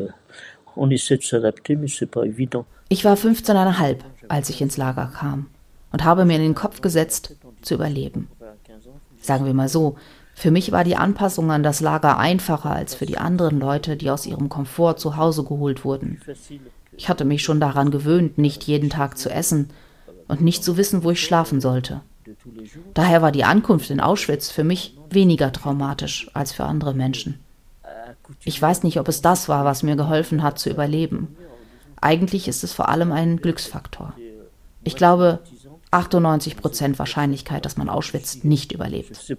Ich war 15,5, als ich ins Lager kam und habe mir in den Kopf gesetzt, zu überleben. Sagen wir mal so, für mich war die Anpassung an das Lager einfacher als für die anderen Leute, die aus ihrem Komfort zu Hause geholt wurden. Ich hatte mich schon daran gewöhnt, nicht jeden Tag zu essen und nicht zu wissen, wo ich schlafen sollte. Daher war die Ankunft in Auschwitz für mich weniger traumatisch als für andere Menschen. Ich weiß nicht, ob es das war, was mir geholfen hat zu überleben. Eigentlich ist es vor allem ein Glücksfaktor. Ich glaube, 98 Prozent Wahrscheinlichkeit, dass man Auschwitz nicht überlebt. De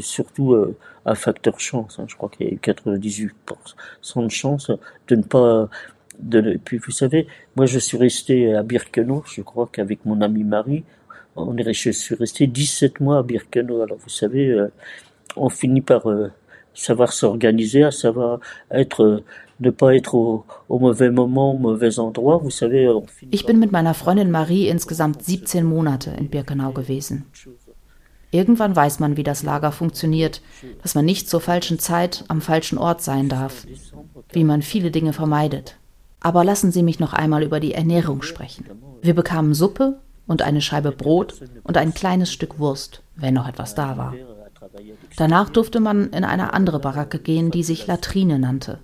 surtout euh, un facteur chance. Hein. Je crois qu'il y a eu 98% de chance de ne ne, puis vous savez, moi je suis resté à Birkenau, je crois qu'avec mon ami Marie, on est, je suis resté 17 mois à Birkenau. Alors vous savez, euh, on finit par euh, savoir s'organiser, à savoir être euh, ne pas être au, au, mauvais moment, au mauvais endroit. Vous savez, ich bin mit meiner Freundin Marie insgesamt 17 Monate in Birkenau gewesen. Irgendwann weiß man, wie das Lager funktioniert, dass man nicht zur falschen Zeit am falschen Ort sein darf, wie man viele Dinge vermeidet. Aber lassen Sie mich noch einmal über die Ernährung sprechen. Wir bekamen Suppe und eine Scheibe Brot und ein kleines Stück Wurst, wenn noch etwas da war. Danach durfte man in eine andere Baracke gehen, die sich Latrine nannte.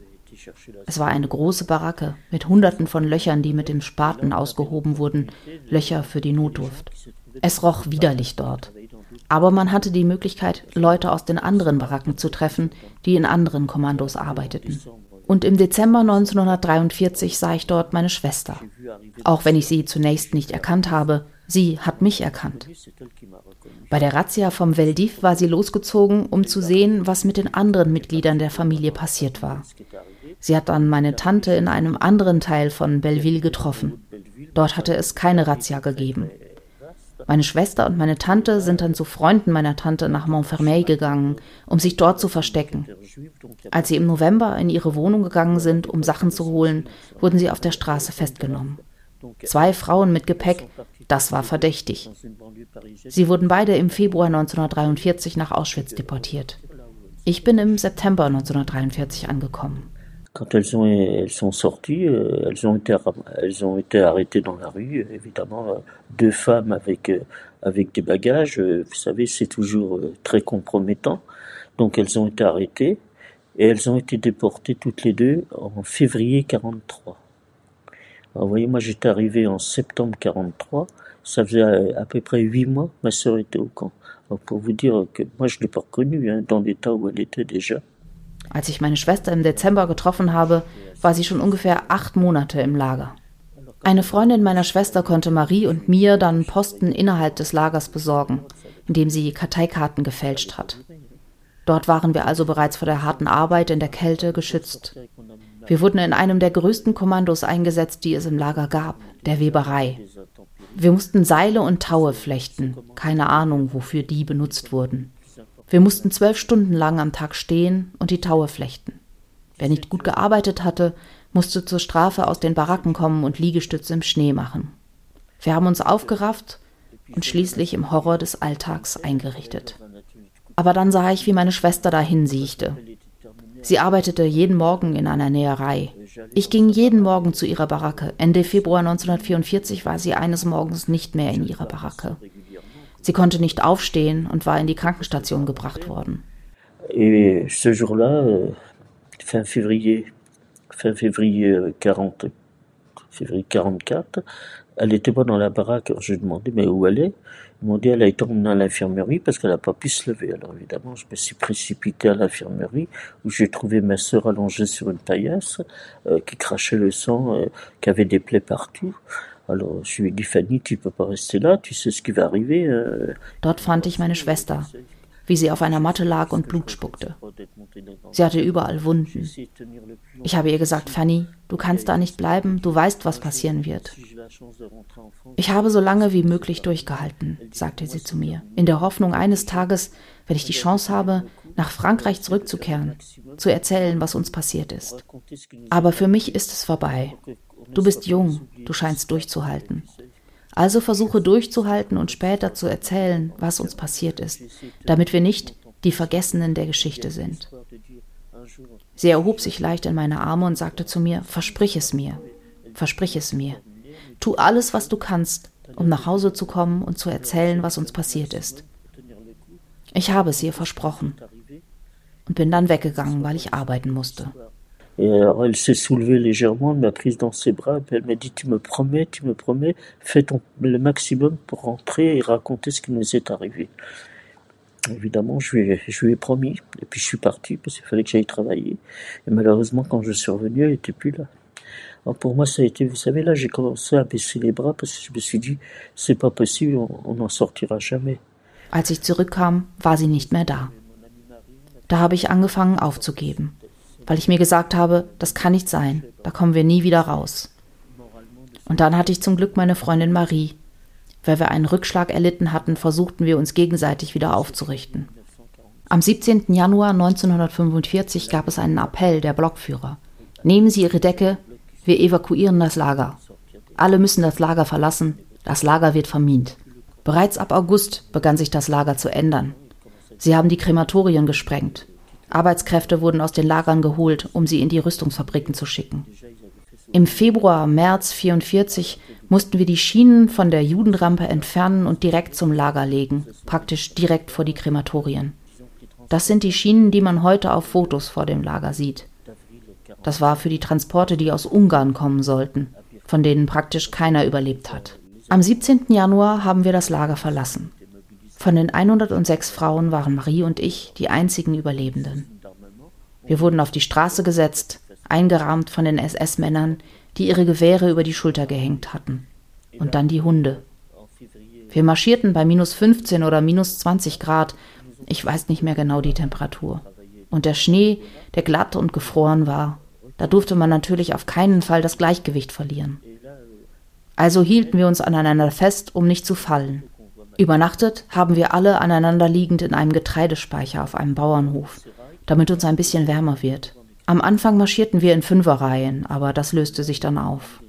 Es war eine große Baracke mit Hunderten von Löchern, die mit dem Spaten ausgehoben wurden, Löcher für die Notdurft. Es roch widerlich dort. Aber man hatte die Möglichkeit, Leute aus den anderen Baracken zu treffen, die in anderen Kommandos arbeiteten. Und im Dezember 1943 sah ich dort meine Schwester. Auch wenn ich sie zunächst nicht erkannt habe, sie hat mich erkannt. Bei der Razzia vom Veldiv war sie losgezogen, um zu sehen, was mit den anderen Mitgliedern der Familie passiert war. Sie hat dann meine Tante in einem anderen Teil von Belleville getroffen. Dort hatte es keine Razzia gegeben. Meine Schwester und meine Tante sind dann zu Freunden meiner Tante nach Montfermeil gegangen, um sich dort zu verstecken. Als sie im November in ihre Wohnung gegangen sind, um Sachen zu holen, wurden sie auf der Straße festgenommen. Zwei Frauen mit Gepäck, das war verdächtig. Sie wurden beide im Februar 1943 nach Auschwitz deportiert. Ich bin im September 1943 angekommen. Quand elles, ont, elles sont sorties, euh, elles ont, été, arrêtées dans la rue, évidemment, euh, deux femmes avec, euh, des bagages, vous savez, c'est toujours très compromettant. Donc elles ont été arrêtées et elles ont été déportées toutes les deux en février 43. Vous voyez, moi j'étais arrivé en septembre 43, ça faisait à, peu près huit mois ma sœur était au camp. Alors, pour vous dire que moi je l'ai pas reconnue hein, dans l'état où elle était déjà. Als ich meine Schwester im Dezember getroffen habe, war sie schon ungefähr acht Monate im Lager. Eine Freundin meiner Schwester konnte Marie und mir dann Posten innerhalb des Lagers besorgen, indem sie Karteikarten gefälscht hat. Dort waren wir also bereits vor der harten Arbeit in der Kälte geschützt. Wir wurden in einem der größten Kommandos eingesetzt, die es im Lager gab, der Weberei. Wir mussten Seile und Taue flechten, keine Ahnung, wofür die benutzt wurden. Wir mussten zwölf Stunden lang am Tag stehen und die Taue flechten. Wer nicht gut gearbeitet hatte, musste zur Strafe aus den Baracken kommen und Liegestütze im Schnee machen. Wir haben uns aufgerafft und schließlich im Horror des Alltags eingerichtet. Aber dann sah ich, wie meine Schwester dahin siechte. Sie arbeitete jeden Morgen in einer Näherei. Ich ging jeden Morgen zu ihrer Baracke. Ende Februar 1944 war sie eines Morgens nicht mehr in ihrer Baracke. Sie konnte nicht aufstehen und war in die Krankenstation gebracht worden. Et ce jour-là, euh, fin février, fin février 40, février 44, elle était pas dans la baraque. Je demandais mais où elle est. Ils m'ont dit elle a été emmenée à l'infirmerie parce qu'elle n'a pas pu se lever. Alors évidemment, je me suis précipité à l'infirmerie où j'ai trouvé ma sœur allongée sur une paillasse euh, qui crachait le sang, euh, qui avait des plaies partout. Alors je lui ai dit, Fanny, tu peux pas rester là, tu sais ce qui va arriver. Euh. Dort fand ich meine Schwester, wie sie auf einer Matte lag und Blut spuckte. Sie hatte überall Wunden. Ich habe ihr gesagt, Fanny, du kannst da nicht bleiben, du weißt, was passieren wird. Ich habe so lange wie möglich durchgehalten, sagte sie zu mir, in der Hoffnung eines Tages, wenn ich die Chance habe, nach Frankreich zurückzukehren, zu erzählen, was uns passiert ist. Aber für mich ist es vorbei. Du bist jung, du scheinst durchzuhalten. Also versuche durchzuhalten und später zu erzählen, was uns passiert ist, damit wir nicht die Vergessenen der Geschichte sind. Sie erhob sich leicht in meine Arme und sagte zu mir, versprich es mir, versprich es mir. Tu alles, was du kannst, um nach Hause zu kommen und zu erzählen, was uns passiert ist. Ich habe es ihr versprochen und bin dann weggegangen, weil ich arbeiten musste. Et alors s'est soulevée légèrement, m'a prise dans ses bras, et elle m'a dit Tu me promets, tu me promets, fais le maximum pour rentrer et raconter ce qui nous est arrivé. Évidemment, je lui, ai, je lui ai promis, et puis je suis parti parce qu'il fallait que j'aille travailler. Et malheureusement, quand je suis revenu, elle n'était plus là. Alors pour moi, ça a été, vous savez, là, j'ai commencé à baisser les bras parce que je me suis dit, c'est pas possible, on n'en sortira jamais. Als ich zurückkam, war sie nicht mehr da. Da habe ich angefangen aufzugeben weil ich mir gesagt habe, das kann nicht sein, da kommen wir nie wieder raus. Und dann hatte ich zum Glück meine Freundin Marie. Weil wir einen Rückschlag erlitten hatten, versuchten wir uns gegenseitig wieder aufzurichten. Am 17. Januar 1945 gab es einen Appell der Blockführer. Nehmen Sie Ihre Decke, wir evakuieren das Lager. Alle müssen das Lager verlassen, das Lager wird vermint. Bereits ab August begann sich das Lager zu ändern. Sie haben die Krematorien gesprengt. Arbeitskräfte wurden aus den Lagern geholt, um sie in die Rüstungsfabriken zu schicken. Im Februar, März 44 mussten wir die Schienen von der Judenrampe entfernen und direkt zum Lager legen, praktisch direkt vor die Krematorien. Das sind die Schienen, die man heute auf Fotos vor dem Lager sieht. Das war für die Transporte, die aus Ungarn kommen sollten, von denen praktisch keiner überlebt hat. Am 17. Januar haben wir das Lager verlassen. Von den 106 Frauen waren Marie und ich die einzigen Überlebenden. Wir wurden auf die Straße gesetzt, eingerahmt von den SS-Männern, die ihre Gewehre über die Schulter gehängt hatten. Und dann die Hunde. Wir marschierten bei minus 15 oder minus 20 Grad, ich weiß nicht mehr genau die Temperatur. Und der Schnee, der glatt und gefroren war, da durfte man natürlich auf keinen Fall das Gleichgewicht verlieren. Also hielten wir uns aneinander fest, um nicht zu fallen. Übernachtet haben wir alle aneinanderliegend in einem Getreidespeicher auf einem Bauernhof, damit uns ein bisschen wärmer wird. Am Anfang marschierten wir in Fünferreihen, aber das löste sich dann auf.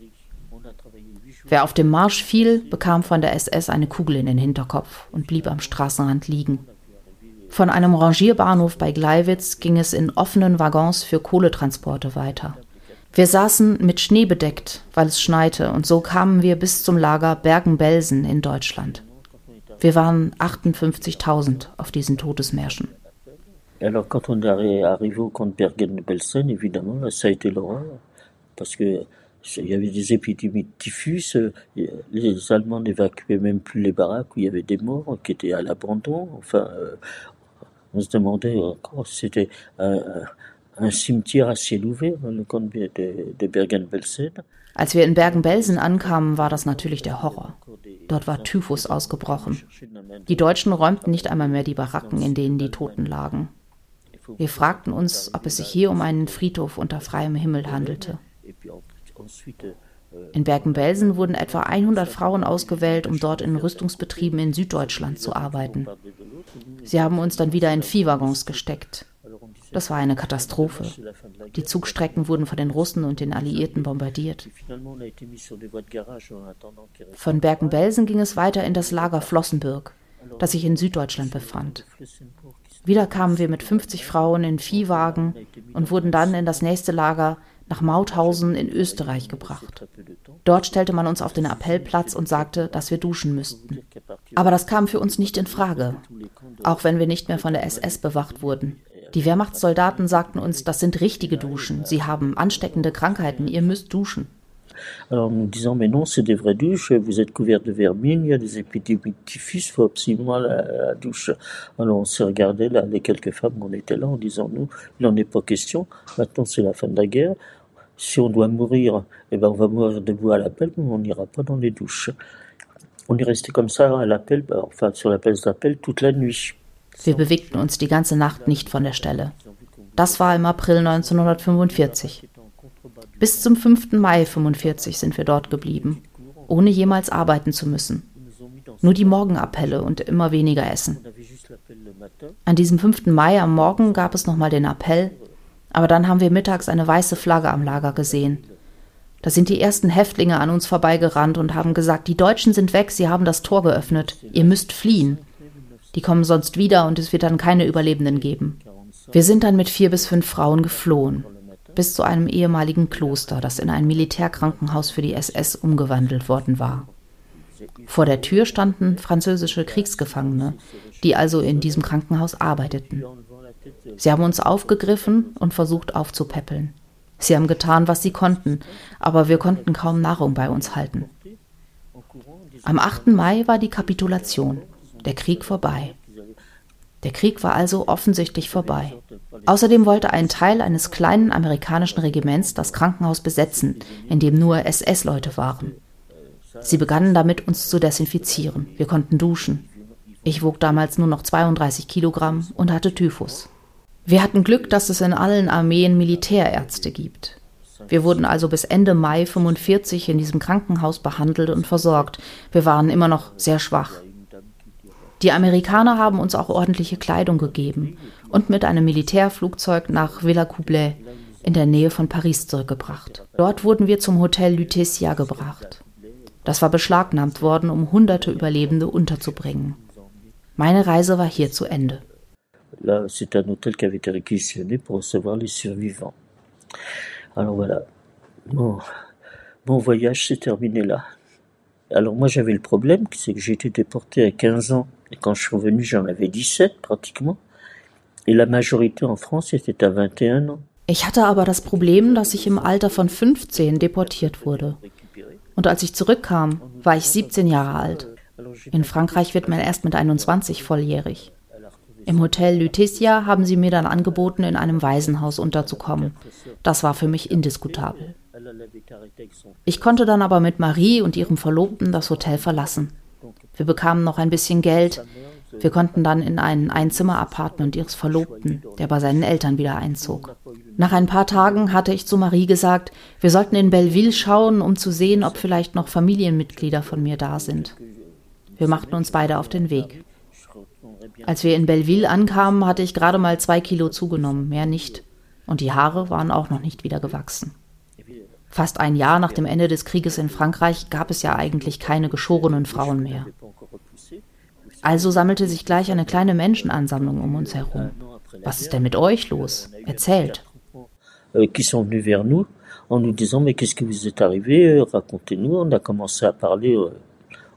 Wer auf dem Marsch fiel, bekam von der SS eine Kugel in den Hinterkopf und blieb am Straßenrand liegen. Von einem Rangierbahnhof bei Gleiwitz ging es in offenen Waggons für Kohletransporte weiter. Wir saßen mit Schnee bedeckt, weil es schneite, und so kamen wir bis zum Lager Bergen-Belsen in Deutschland. Wir waren 58.000 auf diesen Todesmärschen. Alors quand on est Bergen-Belsen, évidemment, ça a été l'horreur, parce que il y avait des épidémies de typhus, les Allemands n'évacuaient même plus les baraques où il y avait des morts qui étaient à l'abandon. Enfin, euh, on se demandait encore si c'était un, cimetière à ciel ouvert, le camp de, de Bergen-Belsen. Als wir in Bergen-Belsen ankamen, war das natürlich der Horror. Dort war Typhus ausgebrochen. Die Deutschen räumten nicht einmal mehr die Baracken, in denen die Toten lagen. Wir fragten uns, ob es sich hier um einen Friedhof unter freiem Himmel handelte. In Bergen-Belsen wurden etwa 100 Frauen ausgewählt, um dort in Rüstungsbetrieben in Süddeutschland zu arbeiten. Sie haben uns dann wieder in Viehwaggons gesteckt. Das war eine Katastrophe. Die Zugstrecken wurden von den Russen und den Alliierten bombardiert. Von Bergen-Belsen ging es weiter in das Lager Flossenbürg, das sich in Süddeutschland befand. Wieder kamen wir mit 50 Frauen in Viehwagen und wurden dann in das nächste Lager nach Mauthausen in Österreich gebracht. Dort stellte man uns auf den Appellplatz und sagte, dass wir duschen müssten. Aber das kam für uns nicht in Frage, auch wenn wir nicht mehr von der SS bewacht wurden. Die Wehrmachtssoldaten sagten uns, das sind richtige Duschen, sie haben ansteckende Krankheiten, ihr müsst duschen. Alors nous disant, mais non, c'est des vraies douches, vous vermine, il y a des épidémies de typhus, faut absolument la, la, douche. Alors on s'est regardé, là, les quelques femmes qu'on était là, en disant, nous, il n'en est pas question, maintenant c'est si on doit mourir, eh ben on va mourir debout à l'appel, mais on n'ira pas dans les douches. On est resté comme ça à l'appel, enfin sur la place d'appel, toute la nuit. Wir bewegten uns die ganze Nacht nicht von der Stelle. Das war im April 1945. Bis zum 5. Mai 45 sind wir dort geblieben, ohne jemals arbeiten zu müssen. Nur die Morgenappelle und immer weniger Essen. An diesem 5. Mai am Morgen gab es nochmal den Appell, aber dann haben wir mittags eine weiße Flagge am Lager gesehen. Da sind die ersten Häftlinge an uns vorbeigerannt und haben gesagt, die Deutschen sind weg, sie haben das Tor geöffnet, ihr müsst fliehen. Die kommen sonst wieder und es wird dann keine Überlebenden geben. Wir sind dann mit vier bis fünf Frauen geflohen bis zu einem ehemaligen Kloster, das in ein Militärkrankenhaus für die SS umgewandelt worden war. Vor der Tür standen französische Kriegsgefangene, die also in diesem Krankenhaus arbeiteten. Sie haben uns aufgegriffen und versucht aufzupäppeln. Sie haben getan, was sie konnten, aber wir konnten kaum Nahrung bei uns halten. Am 8. Mai war die Kapitulation, der Krieg vorbei. Der Krieg war also offensichtlich vorbei. Außerdem wollte ein Teil eines kleinen amerikanischen Regiments das Krankenhaus besetzen, in dem nur SS-Leute waren. Sie begannen damit, uns zu desinfizieren. Wir konnten duschen. Ich wog damals nur noch 32 Kilogramm und hatte Typhus. Wir hatten Glück, dass es in allen Armeen Militärärzte gibt. Wir wurden also bis Ende Mai 45 in diesem Krankenhaus behandelt und versorgt. Wir waren immer noch sehr schwach. Die Amerikaner haben uns auch ordentliche Kleidung gegeben und mit einem Militärflugzeug nach Villa Coublay in der Nähe von Paris zurückgebracht. Dort wurden wir zum Hotel Lutetia gebracht. Das war beschlagnahmt worden, um hunderte Überlebende unterzubringen. Meine Reise war hier zu Ende. Là, c'est un hôtel qui avait été réquisitionné pour recevoir les survivants. Alors voilà, mon, mon voyage s'est terminé là. Alors moi j'avais le problème, c'est que j'ai été déporté à 15 ans et quand je suis revenu j'en avais 17 pratiquement. Et la majorité en France était à 21 ans. Ich hatte aber das Problem, dass ich im Alter von 15 deportiert wurde. Und als ich zurückkam, war ich 17 Jahre alt. In Frankreich wird man erst mit 21 volljährig. Im Hotel Lutetia haben sie mir dann angeboten, in einem Waisenhaus unterzukommen. Das war für mich indiskutabel. Ich konnte dann aber mit Marie und ihrem Verlobten das Hotel verlassen. Wir bekamen noch ein bisschen Geld. Wir konnten dann in ein Einzimmer-Apartment ihres Verlobten, der bei seinen Eltern wieder einzog. Nach ein paar Tagen hatte ich zu Marie gesagt, wir sollten in Belleville schauen, um zu sehen, ob vielleicht noch Familienmitglieder von mir da sind. Wir machten uns beide auf den Weg. Als wir in Belleville ankamen, hatte ich gerade mal zwei Kilo zugenommen, mehr nicht. Und die Haare waren auch noch nicht wieder gewachsen. Fast ein Jahr nach dem Ende des Krieges in Frankreich gab es ja eigentlich keine geschorenen Frauen mehr. Also sammelte sich gleich eine kleine Menschenansammlung um uns herum. Was ist denn mit euch los? Erzählt. Euh, qui sont venus vers nous en nous disant mais qu'est-ce qui vous est arrivé Racontez-nous. On a commencé à parler euh,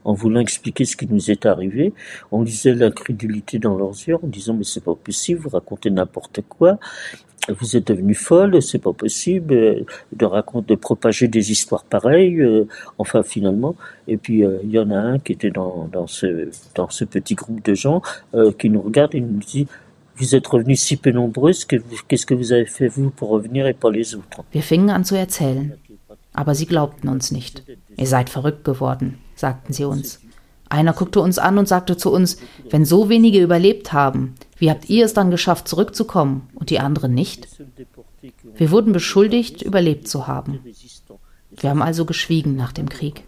en voulant expliquer ce qui nous est arrivé. On lisait l'incrédulité dans leurs yeux en disant mais c'est pas possible, vous racontez n'importe quoi. Vous êtes devenue folle, c'est pas possible euh, de raconter, de propager des histoires pareilles. Euh, enfin, finalement, et puis euh, il y en a un qui était dans, ce dans ce petit groupe de gens qui nous regarde et nous dit Vous êtes revenus si peu nombreuses, qu'est-ce que vous avez fait vous pour revenir et pas les autres? Wir fingen an zu erzählen, aber sie glaubten uns nicht. Ihr seid verrückt geworden, sagten sie uns. Einer guckte uns an und sagte zu uns, wenn so wenige überlebt haben, wie habt ihr es dann geschafft, zurückzukommen und die anderen nicht? Wir wurden beschuldigt, überlebt zu haben. Wir haben also geschwiegen nach dem Krieg.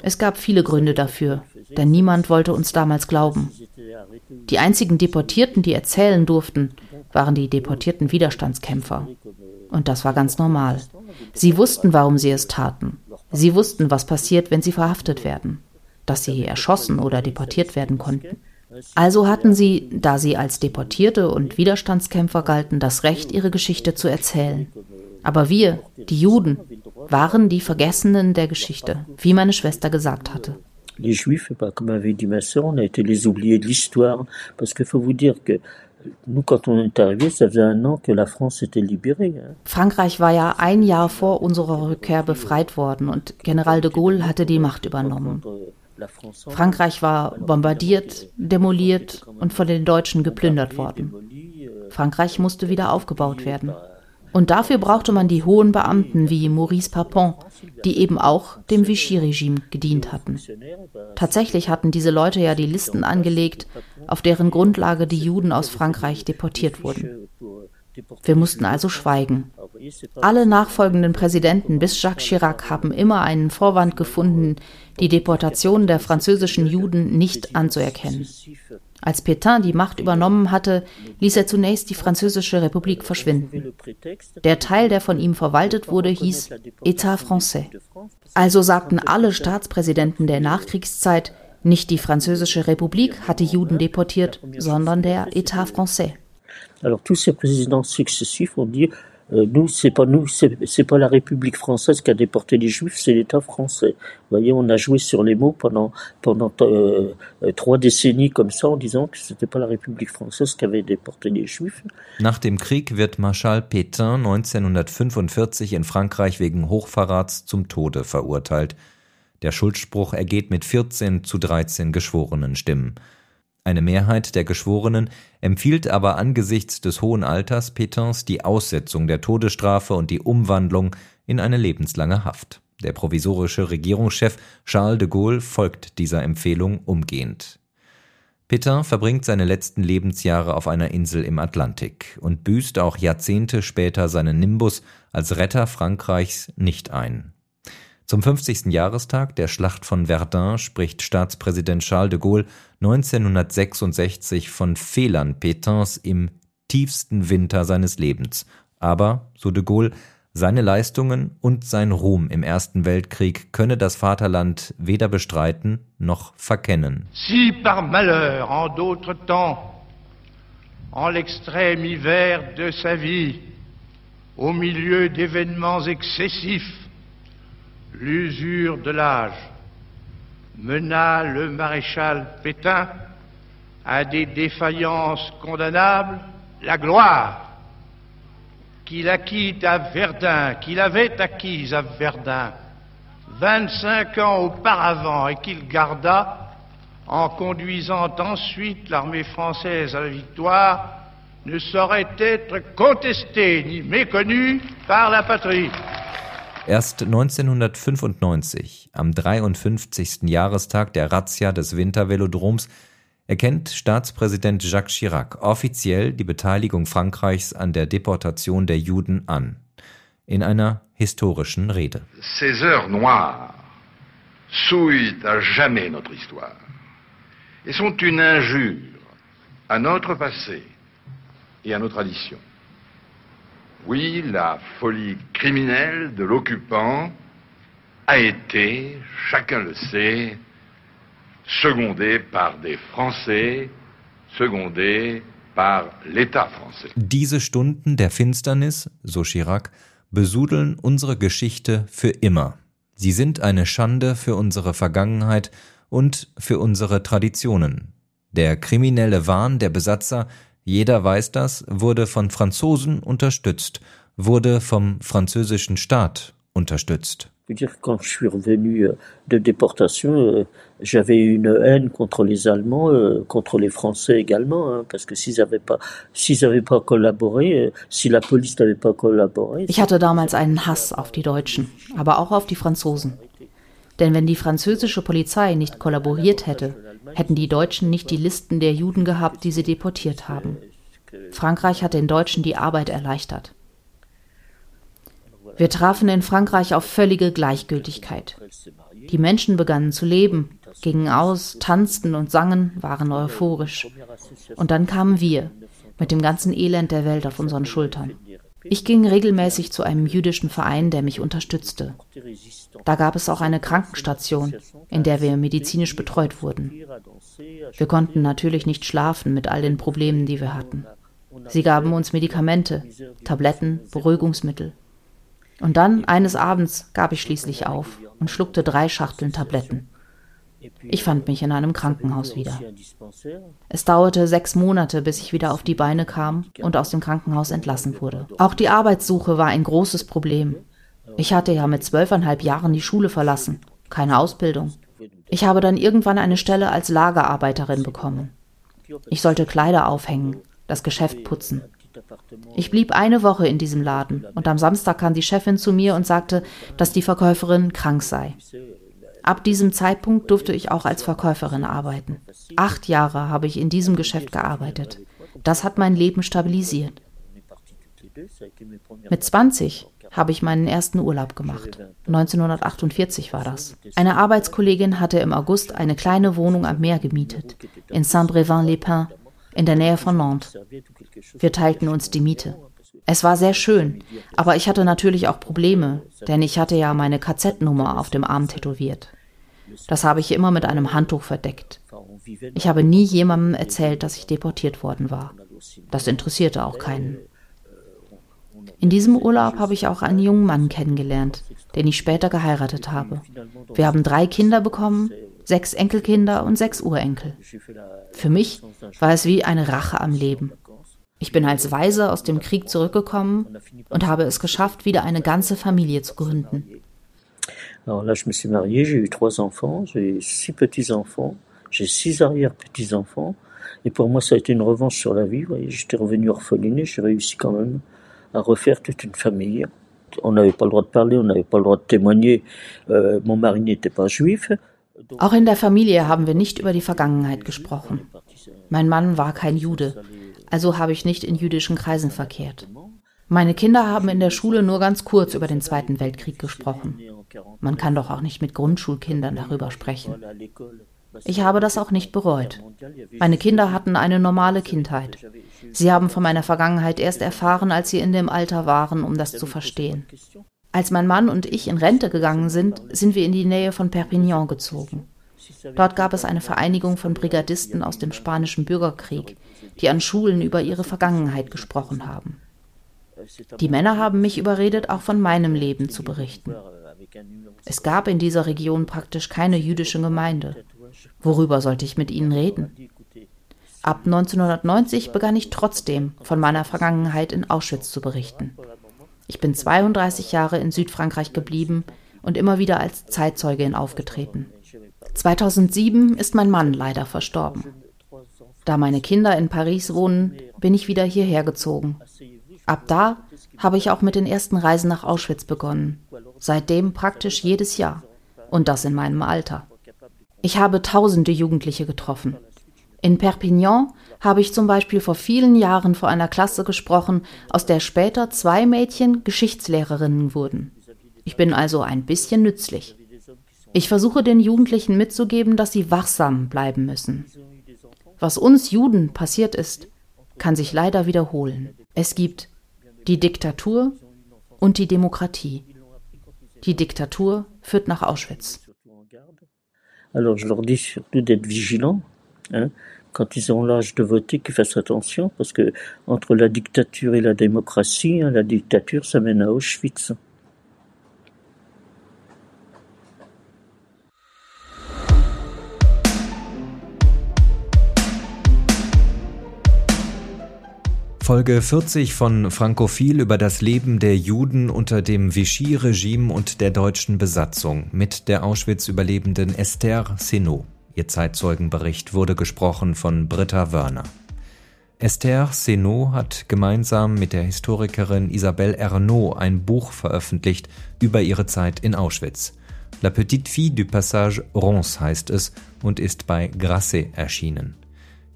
Es gab viele Gründe dafür, denn niemand wollte uns damals glauben. Die einzigen Deportierten, die erzählen durften, waren die deportierten Widerstandskämpfer. Und das war ganz normal. Sie wussten, warum sie es taten. Sie wussten, was passiert, wenn sie verhaftet werden dass sie erschossen oder deportiert werden konnten. Also hatten sie, da sie als Deportierte und Widerstandskämpfer galten, das Recht, ihre Geschichte zu erzählen. Aber wir, die Juden, waren die Vergessenen der Geschichte, wie meine Schwester gesagt hatte. Les Juifs, comme avait dit ma sœur, on a été les oubliés de l'histoire, parce qu'il faut vous dire que Frankreich war ja ein Jahr vor unserer Rückkehr befreit worden und General de Gaulle hatte die Macht übernommen. Frankreich war bombardiert, demoliert und von den Deutschen geplündert worden. Frankreich musste wieder aufgebaut werden. Und dafür brauchte man die hohen Beamten wie Maurice Papon, die eben auch dem Vichy-Regime gedient hatten. Tatsächlich hatten diese Leute ja die Listen angelegt, auf deren Grundlage die Juden aus Frankreich deportiert wurden. Wir mussten also schweigen. Alle nachfolgenden Präsidenten bis Jacques Chirac haben immer einen Vorwand gefunden, die Deportation der französischen Juden nicht anzuerkennen. Als Pétain die Macht übernommen hatte, ließ er zunächst die Französische Republik verschwinden. Der Teil, der von ihm verwaltet wurde, hieß État français. Also sagten alle Staatspräsidenten der Nachkriegszeit, nicht die Französische Republik hatte Juden deportiert, sondern der État français. Alors tous ces présidents successifs ont dit nous, c'est pas nous, c'est pas la République française qui a déporté les Juifs, c'est l'État français. Vous voyez, on a joué sur les mots pendant pendant euh, euh, trois décennies comme ça, en disant que c'était pas la République française qui avait déporté les Juifs. Nach dem Krieg wird Marschall Pétain 1945 in Frankreich wegen Hochverrats zum Tode verurteilt. Der Schuldspruch ergeht mit 14 zu 13 geschworenen Stimmen. Eine Mehrheit der Geschworenen empfiehlt aber angesichts des hohen Alters Pétains die Aussetzung der Todesstrafe und die Umwandlung in eine lebenslange Haft. Der provisorische Regierungschef Charles de Gaulle folgt dieser Empfehlung umgehend. Pétain verbringt seine letzten Lebensjahre auf einer Insel im Atlantik und büßt auch Jahrzehnte später seinen Nimbus als Retter Frankreichs nicht ein. Zum 50. Jahrestag der Schlacht von Verdun spricht Staatspräsident Charles de Gaulle 1966 von Fehlern Pétains im tiefsten Winter seines Lebens. Aber, so de Gaulle, seine Leistungen und sein Ruhm im Ersten Weltkrieg könne das Vaterland weder bestreiten noch verkennen. Si par malheur en d'autres temps, en l'extrême hiver de sa vie, au milieu d'événements excessifs, l'usure de l'âge mena le maréchal Pétain à des défaillances condamnables, la gloire qu'il acquit à Verdun, qu'il avait acquise à Verdun 25 ans auparavant et qu'il garda en conduisant ensuite l'armée française à la victoire, ne saurait être contestée ni méconnue par la patrie. Erst 1995, am 53. Jahrestag der Razzia des Wintervelodroms, erkennt Staatspräsident Jacques Chirac offiziell die Beteiligung Frankreichs an der Deportation der Juden an. In einer historischen Rede. Ces heures noires souillent à jamais notre histoire et sont une injure à notre passé et à nos traditions. Oui, la folie criminelle de l'occupant a été, chacun le sait, secondée par des Français, secondée par l'État français. Diese Stunden der Finsternis, so Chirac, besudeln unsere Geschichte für immer. Sie sind eine Schande für unsere Vergangenheit und für unsere Traditionen. Der kriminelle Wahn der Besatzer, jeder weiß das, wurde von Franzosen unterstützt, wurde vom französischen Staat unterstützt. Je veux dire, quand je suis revenu euh, de déportation, euh, j'avais une haine contre les Allemands, euh, contre les Français également, hein, parce que s'ils n'avaient pas, s'ils n'avaient pas collaboré, si la police n'avait pas collaboré. Ich hatte damals einen Hass auf die Deutschen, aber auch auf die Franzosen. Denn wenn die französische Polizei nicht kollaboriert hätte, hätten die Deutschen nicht die Listen der Juden gehabt, die sie deportiert haben. Frankreich hat den Deutschen die Arbeit erleichtert. Wir trafen in Frankreich auf völlige Gleichgültigkeit. Die Menschen begannen zu leben, gingen aus, tanzten und sangen, waren euphorisch. Und dann kamen wir, mit dem ganzen Elend der Welt auf unseren Schultern. Ich ging regelmäßig zu einem jüdischen Verein, der mich unterstützte. Da gab es auch eine Krankenstation, in der wir medizinisch betreut wurden. Wir konnten natürlich nicht schlafen mit all den Problemen, die wir hatten. Sie gaben uns Medikamente, Tabletten, Beruhigungsmittel. Und dann, eines Abends, gab ich schließlich auf und schluckte drei Schachteln Tabletten. Ich fand mich in einem Krankenhaus wieder. Es dauerte sechs Monate, bis ich wieder auf die Beine kam und aus dem Krankenhaus entlassen wurde. Auch die Arbeitssuche war ein großes Problem. Ich hatte ja mit zwölfeinhalb Jahren die Schule verlassen, keine Ausbildung. Ich habe dann irgendwann eine Stelle als Lagerarbeiterin bekommen. Ich sollte Kleider aufhängen, das Geschäft putzen. Ich blieb eine Woche in diesem Laden und am Samstag kam die Chefin zu mir und sagte, dass die Verkäuferin krank sei. Ab diesem Zeitpunkt durfte ich auch als Verkäuferin arbeiten. Acht Jahre habe ich in diesem Geschäft gearbeitet. Das hat mein Leben stabilisiert. Mit 20 habe ich meinen ersten Urlaub gemacht. 1948 war das. Eine Arbeitskollegin hatte im August eine kleine Wohnung am Meer gemietet, in Saint-Brévin-les-Pins, in der Nähe von Nantes. Wir teilten uns die Miete. Es war sehr schön, aber ich hatte natürlich auch Probleme, denn ich hatte ja meine KZ-Nummer auf dem Arm tätowiert. Das habe ich immer mit einem Handtuch verdeckt. Ich habe nie jemandem erzählt, dass ich deportiert worden war. Das interessierte auch keinen. In diesem Urlaub habe ich auch einen jungen Mann kennengelernt, den ich später geheiratet habe. Wir haben drei Kinder bekommen, sechs Enkelkinder und sechs Urenkel. Für mich war es wie eine Rache am Leben. Ich bin als Waise aus dem Krieg zurückgekommen und habe es geschafft, wieder eine ganze Familie zu gründen. Alors là, je me suis marié, j'ai eu trois enfants, j'ai six petits-enfants, j'ai six arrière-petits-enfants. Et pour moi, ça a été une revanche sur la vie. J'étais revenu orpheliné, j'ai réussi quand même à refaire toute une famille. On n'avait pas le droit de parler, on n'avait pas le droit de témoigner. Euh, mon mari n'était pas juif. Auch in der Familie haben wir nicht über die Vergangenheit gesprochen. Mein Mann war kein Jude, also habe ich nicht in jüdischen Kreisen verkehrt. Meine Kinder haben in der Schule nur ganz kurz über den Zweiten Weltkrieg gesprochen. Man kann doch auch nicht mit Grundschulkindern darüber sprechen. Ich habe das auch nicht bereut. Meine Kinder hatten eine normale Kindheit. Sie haben von meiner Vergangenheit erst erfahren, als sie in dem Alter waren, um das zu verstehen. Als mein Mann und ich in Rente gegangen sind, sind wir in die Nähe von Perpignan gezogen. Dort gab es eine Vereinigung von Brigadisten aus dem spanischen Bürgerkrieg, die an Schulen über ihre Vergangenheit gesprochen haben. Die Männer haben mich überredet, auch von meinem Leben zu berichten. Es gab in dieser Region praktisch keine jüdische Gemeinde. Worüber sollte ich mit ihnen reden? Ab 1990 begann ich trotzdem von meiner Vergangenheit in Auschwitz zu berichten. Ich bin 32 Jahre in Südfrankreich geblieben und immer wieder als Zeitzeugin aufgetreten. 2007 ist mein Mann leider verstorben. Da meine Kinder in Paris wohnen, bin ich wieder hierher gezogen. Ab da habe ich auch mit den ersten Reisen nach Auschwitz begonnen. Seitdem praktisch jedes Jahr. Und das in meinem Alter. Ich habe tausende Jugendliche getroffen. In Perpignan habe ich zum Beispiel vor vielen Jahren vor einer Klasse gesprochen, aus der später zwei Mädchen Geschichtslehrerinnen wurden. Ich bin also ein bisschen nützlich. Ich versuche den Jugendlichen mitzugeben, dass sie wachsam bleiben müssen. Was uns Juden passiert ist, kann sich leider wiederholen. Es gibt die Diktatur und die Demokratie. Die Diktatur führt nach Auschwitz. Alors je leur dis surtout d'être vigilants, hein, quand ils ont l'âge de voter, qu'ils fassent attention, parce que entre la dictature et la démocratie, hein, la dictature, ça mène à Auschwitz. Folge 40 von Frankophil über das Leben der Juden unter dem Vichy-Regime und der deutschen Besatzung mit der Auschwitz-Überlebenden Esther Seno. Ihr Zeitzeugenbericht wurde gesprochen von Britta Wörner. Esther Seno hat gemeinsam mit der Historikerin Isabelle Ernaud ein Buch veröffentlicht über ihre Zeit in Auschwitz. La Petite Fille du Passage Rons heißt es und ist bei Grasset erschienen.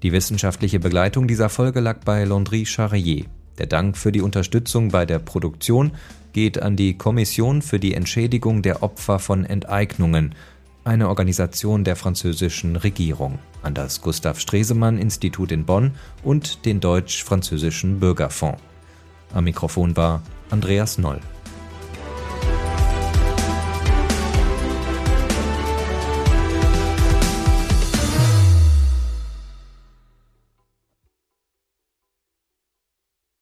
Die wissenschaftliche Begleitung dieser Folge lag bei Landry Charrier. Der Dank für die Unterstützung bei der Produktion geht an die Kommission für die Entschädigung der Opfer von Enteignungen, eine Organisation der französischen Regierung, an das Gustav Stresemann Institut in Bonn und den Deutsch-Französischen Bürgerfonds. Am Mikrofon war Andreas Noll.